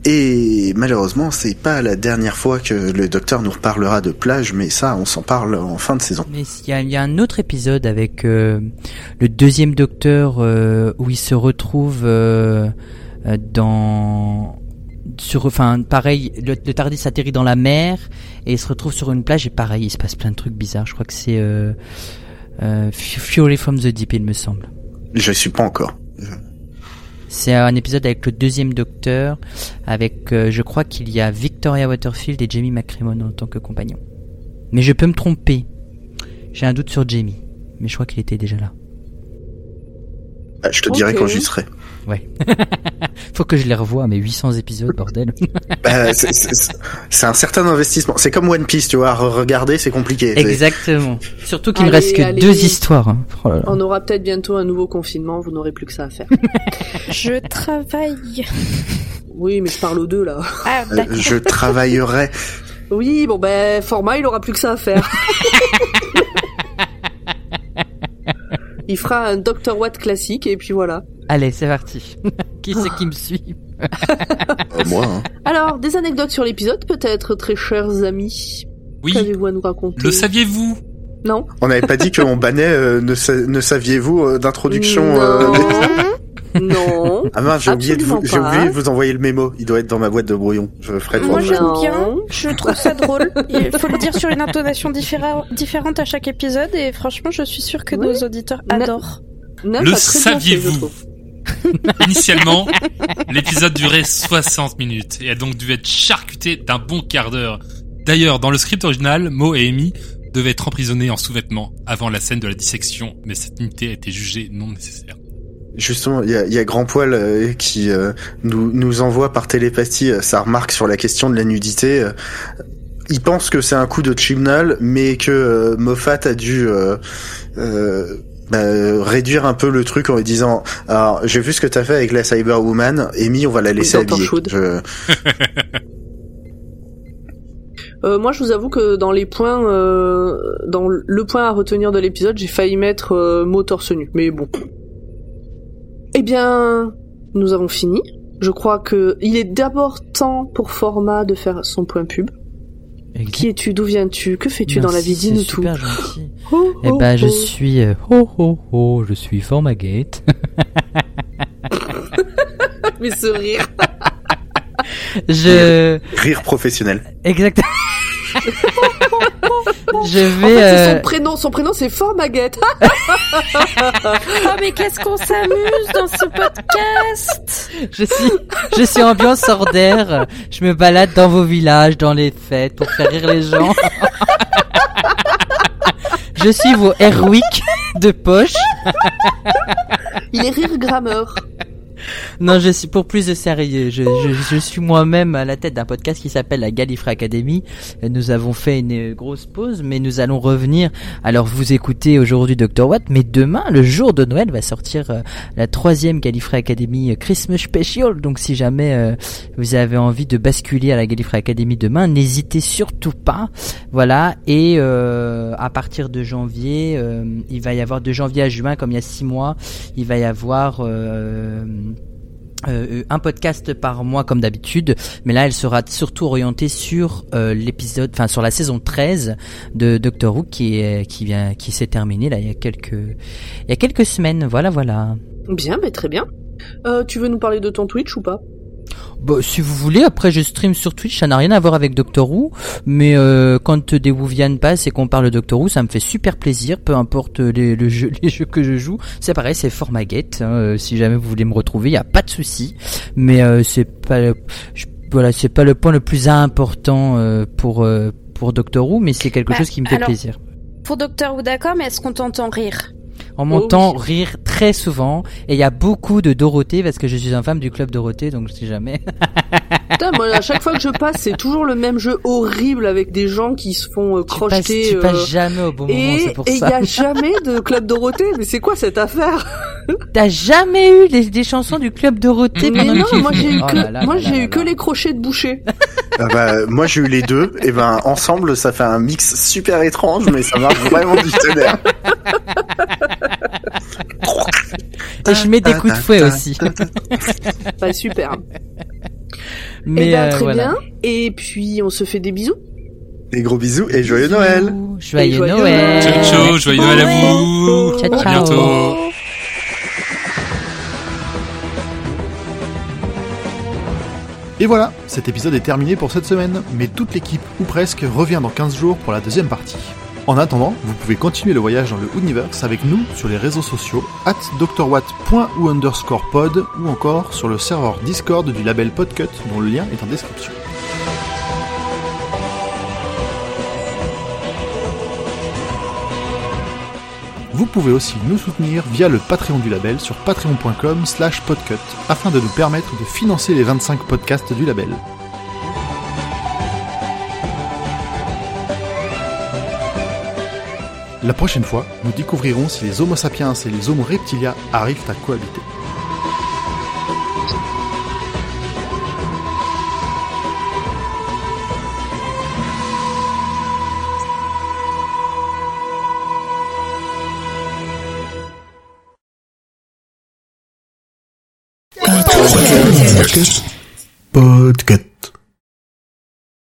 Et malheureusement, c'est pas la dernière fois que le docteur nous reparlera de plage, mais ça, on s'en parle en fin de saison. Mais il y y a un autre épisode avec euh, le deuxième docteur euh, où il se retrouve euh, euh, dans sur enfin pareil le, le Tardis atterrit dans la mer et il se retrouve sur une plage et pareil il se passe plein de trucs bizarres je crois que c'est euh, euh, Fury from the Deep il me semble Je suis pas encore. C'est un épisode avec le deuxième docteur avec euh, je crois qu'il y a Victoria Waterfield et Jamie McCrimmon en tant que compagnon mais je peux me tromper. J'ai un doute sur Jamie mais je crois qu'il était déjà là. Bah, je te dirai quand j'y serai. Ouais. [LAUGHS] Faut que je les revoie, mes 800 épisodes, bordel. [LAUGHS] Bah, c'est- c'est c'est un certain investissement. C'est comme One Piece, tu vois. re- Regarder, c'est compliqué. Exactement. Surtout qu'il Allez, reste que allez. deux histoires. hein. Oh là là. On aura peut-être bientôt un nouveau confinement, vous n'aurez plus que ça à faire. [LAUGHS] Je travaille. oui, mais je parle aux deux là. Ah, Euh, d'accord. je travaillerai. Oui, bon ben, format, il aura plus que ça à faire. il fera un Dr. Watt classique et puis voilà. Allez, c'est parti. [LAUGHS] qui c'est qui me suit [LAUGHS] Euh, moi, hein. Alors, des anecdotes sur l'épisode peut-être, très chers amis. Oui. Qu'avez-vous à nous raconter Le saviez-vous Non on n'avait pas dit [LAUGHS] qu'on bannait. euh, ne, sa- ne saviez-vous euh, d'introduction euh, Non. des- Non. Ah mince, j'ai oublié de vous, oublié de envoyer le mémo. Il doit être dans ma boîte de brouillon. Je ferai Moi, j'aime bien. Je trouve ça drôle. Il faut le dire sur une intonation différente à chaque épisode et franchement, je suis sûre que Oui. nos auditeurs adorent. Nef Le saviez-vous. [LAUGHS] Initialement, l'épisode durait 60 minutes et a donc dû être charcuté d'un bon quart d'heure. D'ailleurs, dans le script original, Mo et Amy devaient être emprisonnés en sous-vêtements avant la scène de la dissection, mais cette unité a été jugée non nécessaire. Justement, il y a, y a Grand Poil euh, qui euh, nous, nous envoie par télépathie euh, sa remarque sur la question de la nudité. euh. il pense que c'est un coup de Chibnall, mais que Moffat a dû euh, euh, bah, réduire un peu le truc en lui disant alors j'ai vu ce que t'as fait avec la Cyberwoman, Amy on va la laisser habiller. Je- [LAUGHS] Euh, moi, je vous avoue que dans les points, euh, dans le point à retenir de l'épisode, j'ai failli mettre euh, mot torse nu. Mais bon. Eh bien, nous avons fini. Je crois que il est d'abord temps pour Format de faire son point pub. Qui es-tu D'où viens-tu Que fais-tu dans la vie Dis-nous c'est tout. super gentil. Oh, Eh oh, ben, je oh. suis ho ho ho, je suis Formagate. [LAUGHS] Mais ce rire. je Rire professionnel. exactement. [LAUGHS] je En vais. fait, c'est euh, son prénom. Son prénom, c'est Formaguette. Oh, [LAUGHS] mais qu'est-ce qu'on s'amuse dans ce podcast? Je suis, je suis ambiance hors d'air. Je me balade dans vos villages, dans les fêtes, pour faire rire les gens. Je suis vos Airwick de poche. Il est rire grammeur. Non, je suis pour plus de sérieux. Je, je, je suis moi-même à la tête d'un podcast qui s'appelle la Gallifrey Academy. Nous avons fait une euh, grosse pause, mais nous allons revenir. Alors, vous écoutez aujourd'hui Dr. Watt, mais demain, le jour de Noël, va sortir euh, la troisième Gallifrey Academy euh, Christmas Special. Donc, si jamais euh, vous avez envie de basculer à la Gallifrey Academy demain, n'hésitez surtout pas. Voilà. Et euh, à partir de janvier, euh, il va y avoir de janvier à juin, comme il y a six mois, il va y avoir euh, euh, un podcast par mois comme d'habitude, mais là elle sera surtout orientée sur euh, l'épisode, enfin sur la saison 13 de Doctor Who qui qui vient, qui s'est terminée là il y a quelques, il y a quelques semaines. Voilà, voilà. Bien, mais très bien. Euh, tu veux nous parler de ton Twitch ou pas? Bah, si vous voulez, après je stream sur Twitch, ça n'a rien à voir avec Doctor Who, mais euh, quand des Wouvian passent et qu'on parle de Doctor Who, ça me fait super plaisir, peu importe les, le jeu, [LAUGHS] les jeux que je joue. C'est pareil, c'est Formaget. Hein, euh, si jamais vous voulez me retrouver, il y a pas de souci. Mais euh, c'est pas, je- voilà, c'est pas le point le plus important euh, pour pour Doctor Who, mais c'est quelque Bah, chose qui me fait alors- plaisir. Pour Docteur Who, d'accord, mais est-ce qu'on t'entend rire? On Oh m'entend oui. rire très souvent et il y a beaucoup de Dorothée parce que je suis un fan du club Dorothée, donc je sais jamais. [LAUGHS] Putain, moi, à chaque fois que je passe, c'est toujours le même jeu horrible avec des gens qui se font euh, tu passes, crocheter. tu euh, passes jamais au bon moment, et c'est pour et il ça. y a [LAUGHS] jamais de club Dorothée. Mais c'est quoi cette affaire [LAUGHS] T'as jamais eu des, des chansons du club Dorothée Mais pendant non, que moi j'ai eu Oh que là là moi là j'ai là eu que là. les crochets de boucher. Ah bah, moi j'ai eu les deux, et ben ensemble ça fait un mix super étrange, mais ça marche vraiment du tonnerre. Et je mets des coups de fouet aussi. Bah [LAUGHS] super. Mais eh ben, euh, très voilà. bien. Et puis on se fait des bisous. Des gros bisous et joyeux Noël Joyeux, Et joyeux Noël. Ciao, ciao, joyeux Noël à vous. Ciao, À ciao. bientôt. Et voilà, cet épisode est terminé pour cette semaine, mais toute l'équipe, ou presque, revient dans 15 jours pour la deuxième partie. En attendant, vous pouvez continuer le voyage dans le Universe avec nous sur les réseaux sociaux at drwatt.ou pod ou encore sur le serveur Discord du label Podcut dont le lien est en description. Vous pouvez aussi nous soutenir via le Patreon du label sur patreon.com slash podcut afin de nous permettre de financer les 25 podcasts du label. La prochaine fois, nous découvrirons si les Homo sapiens et les Homo reptilia arrivent à cohabiter.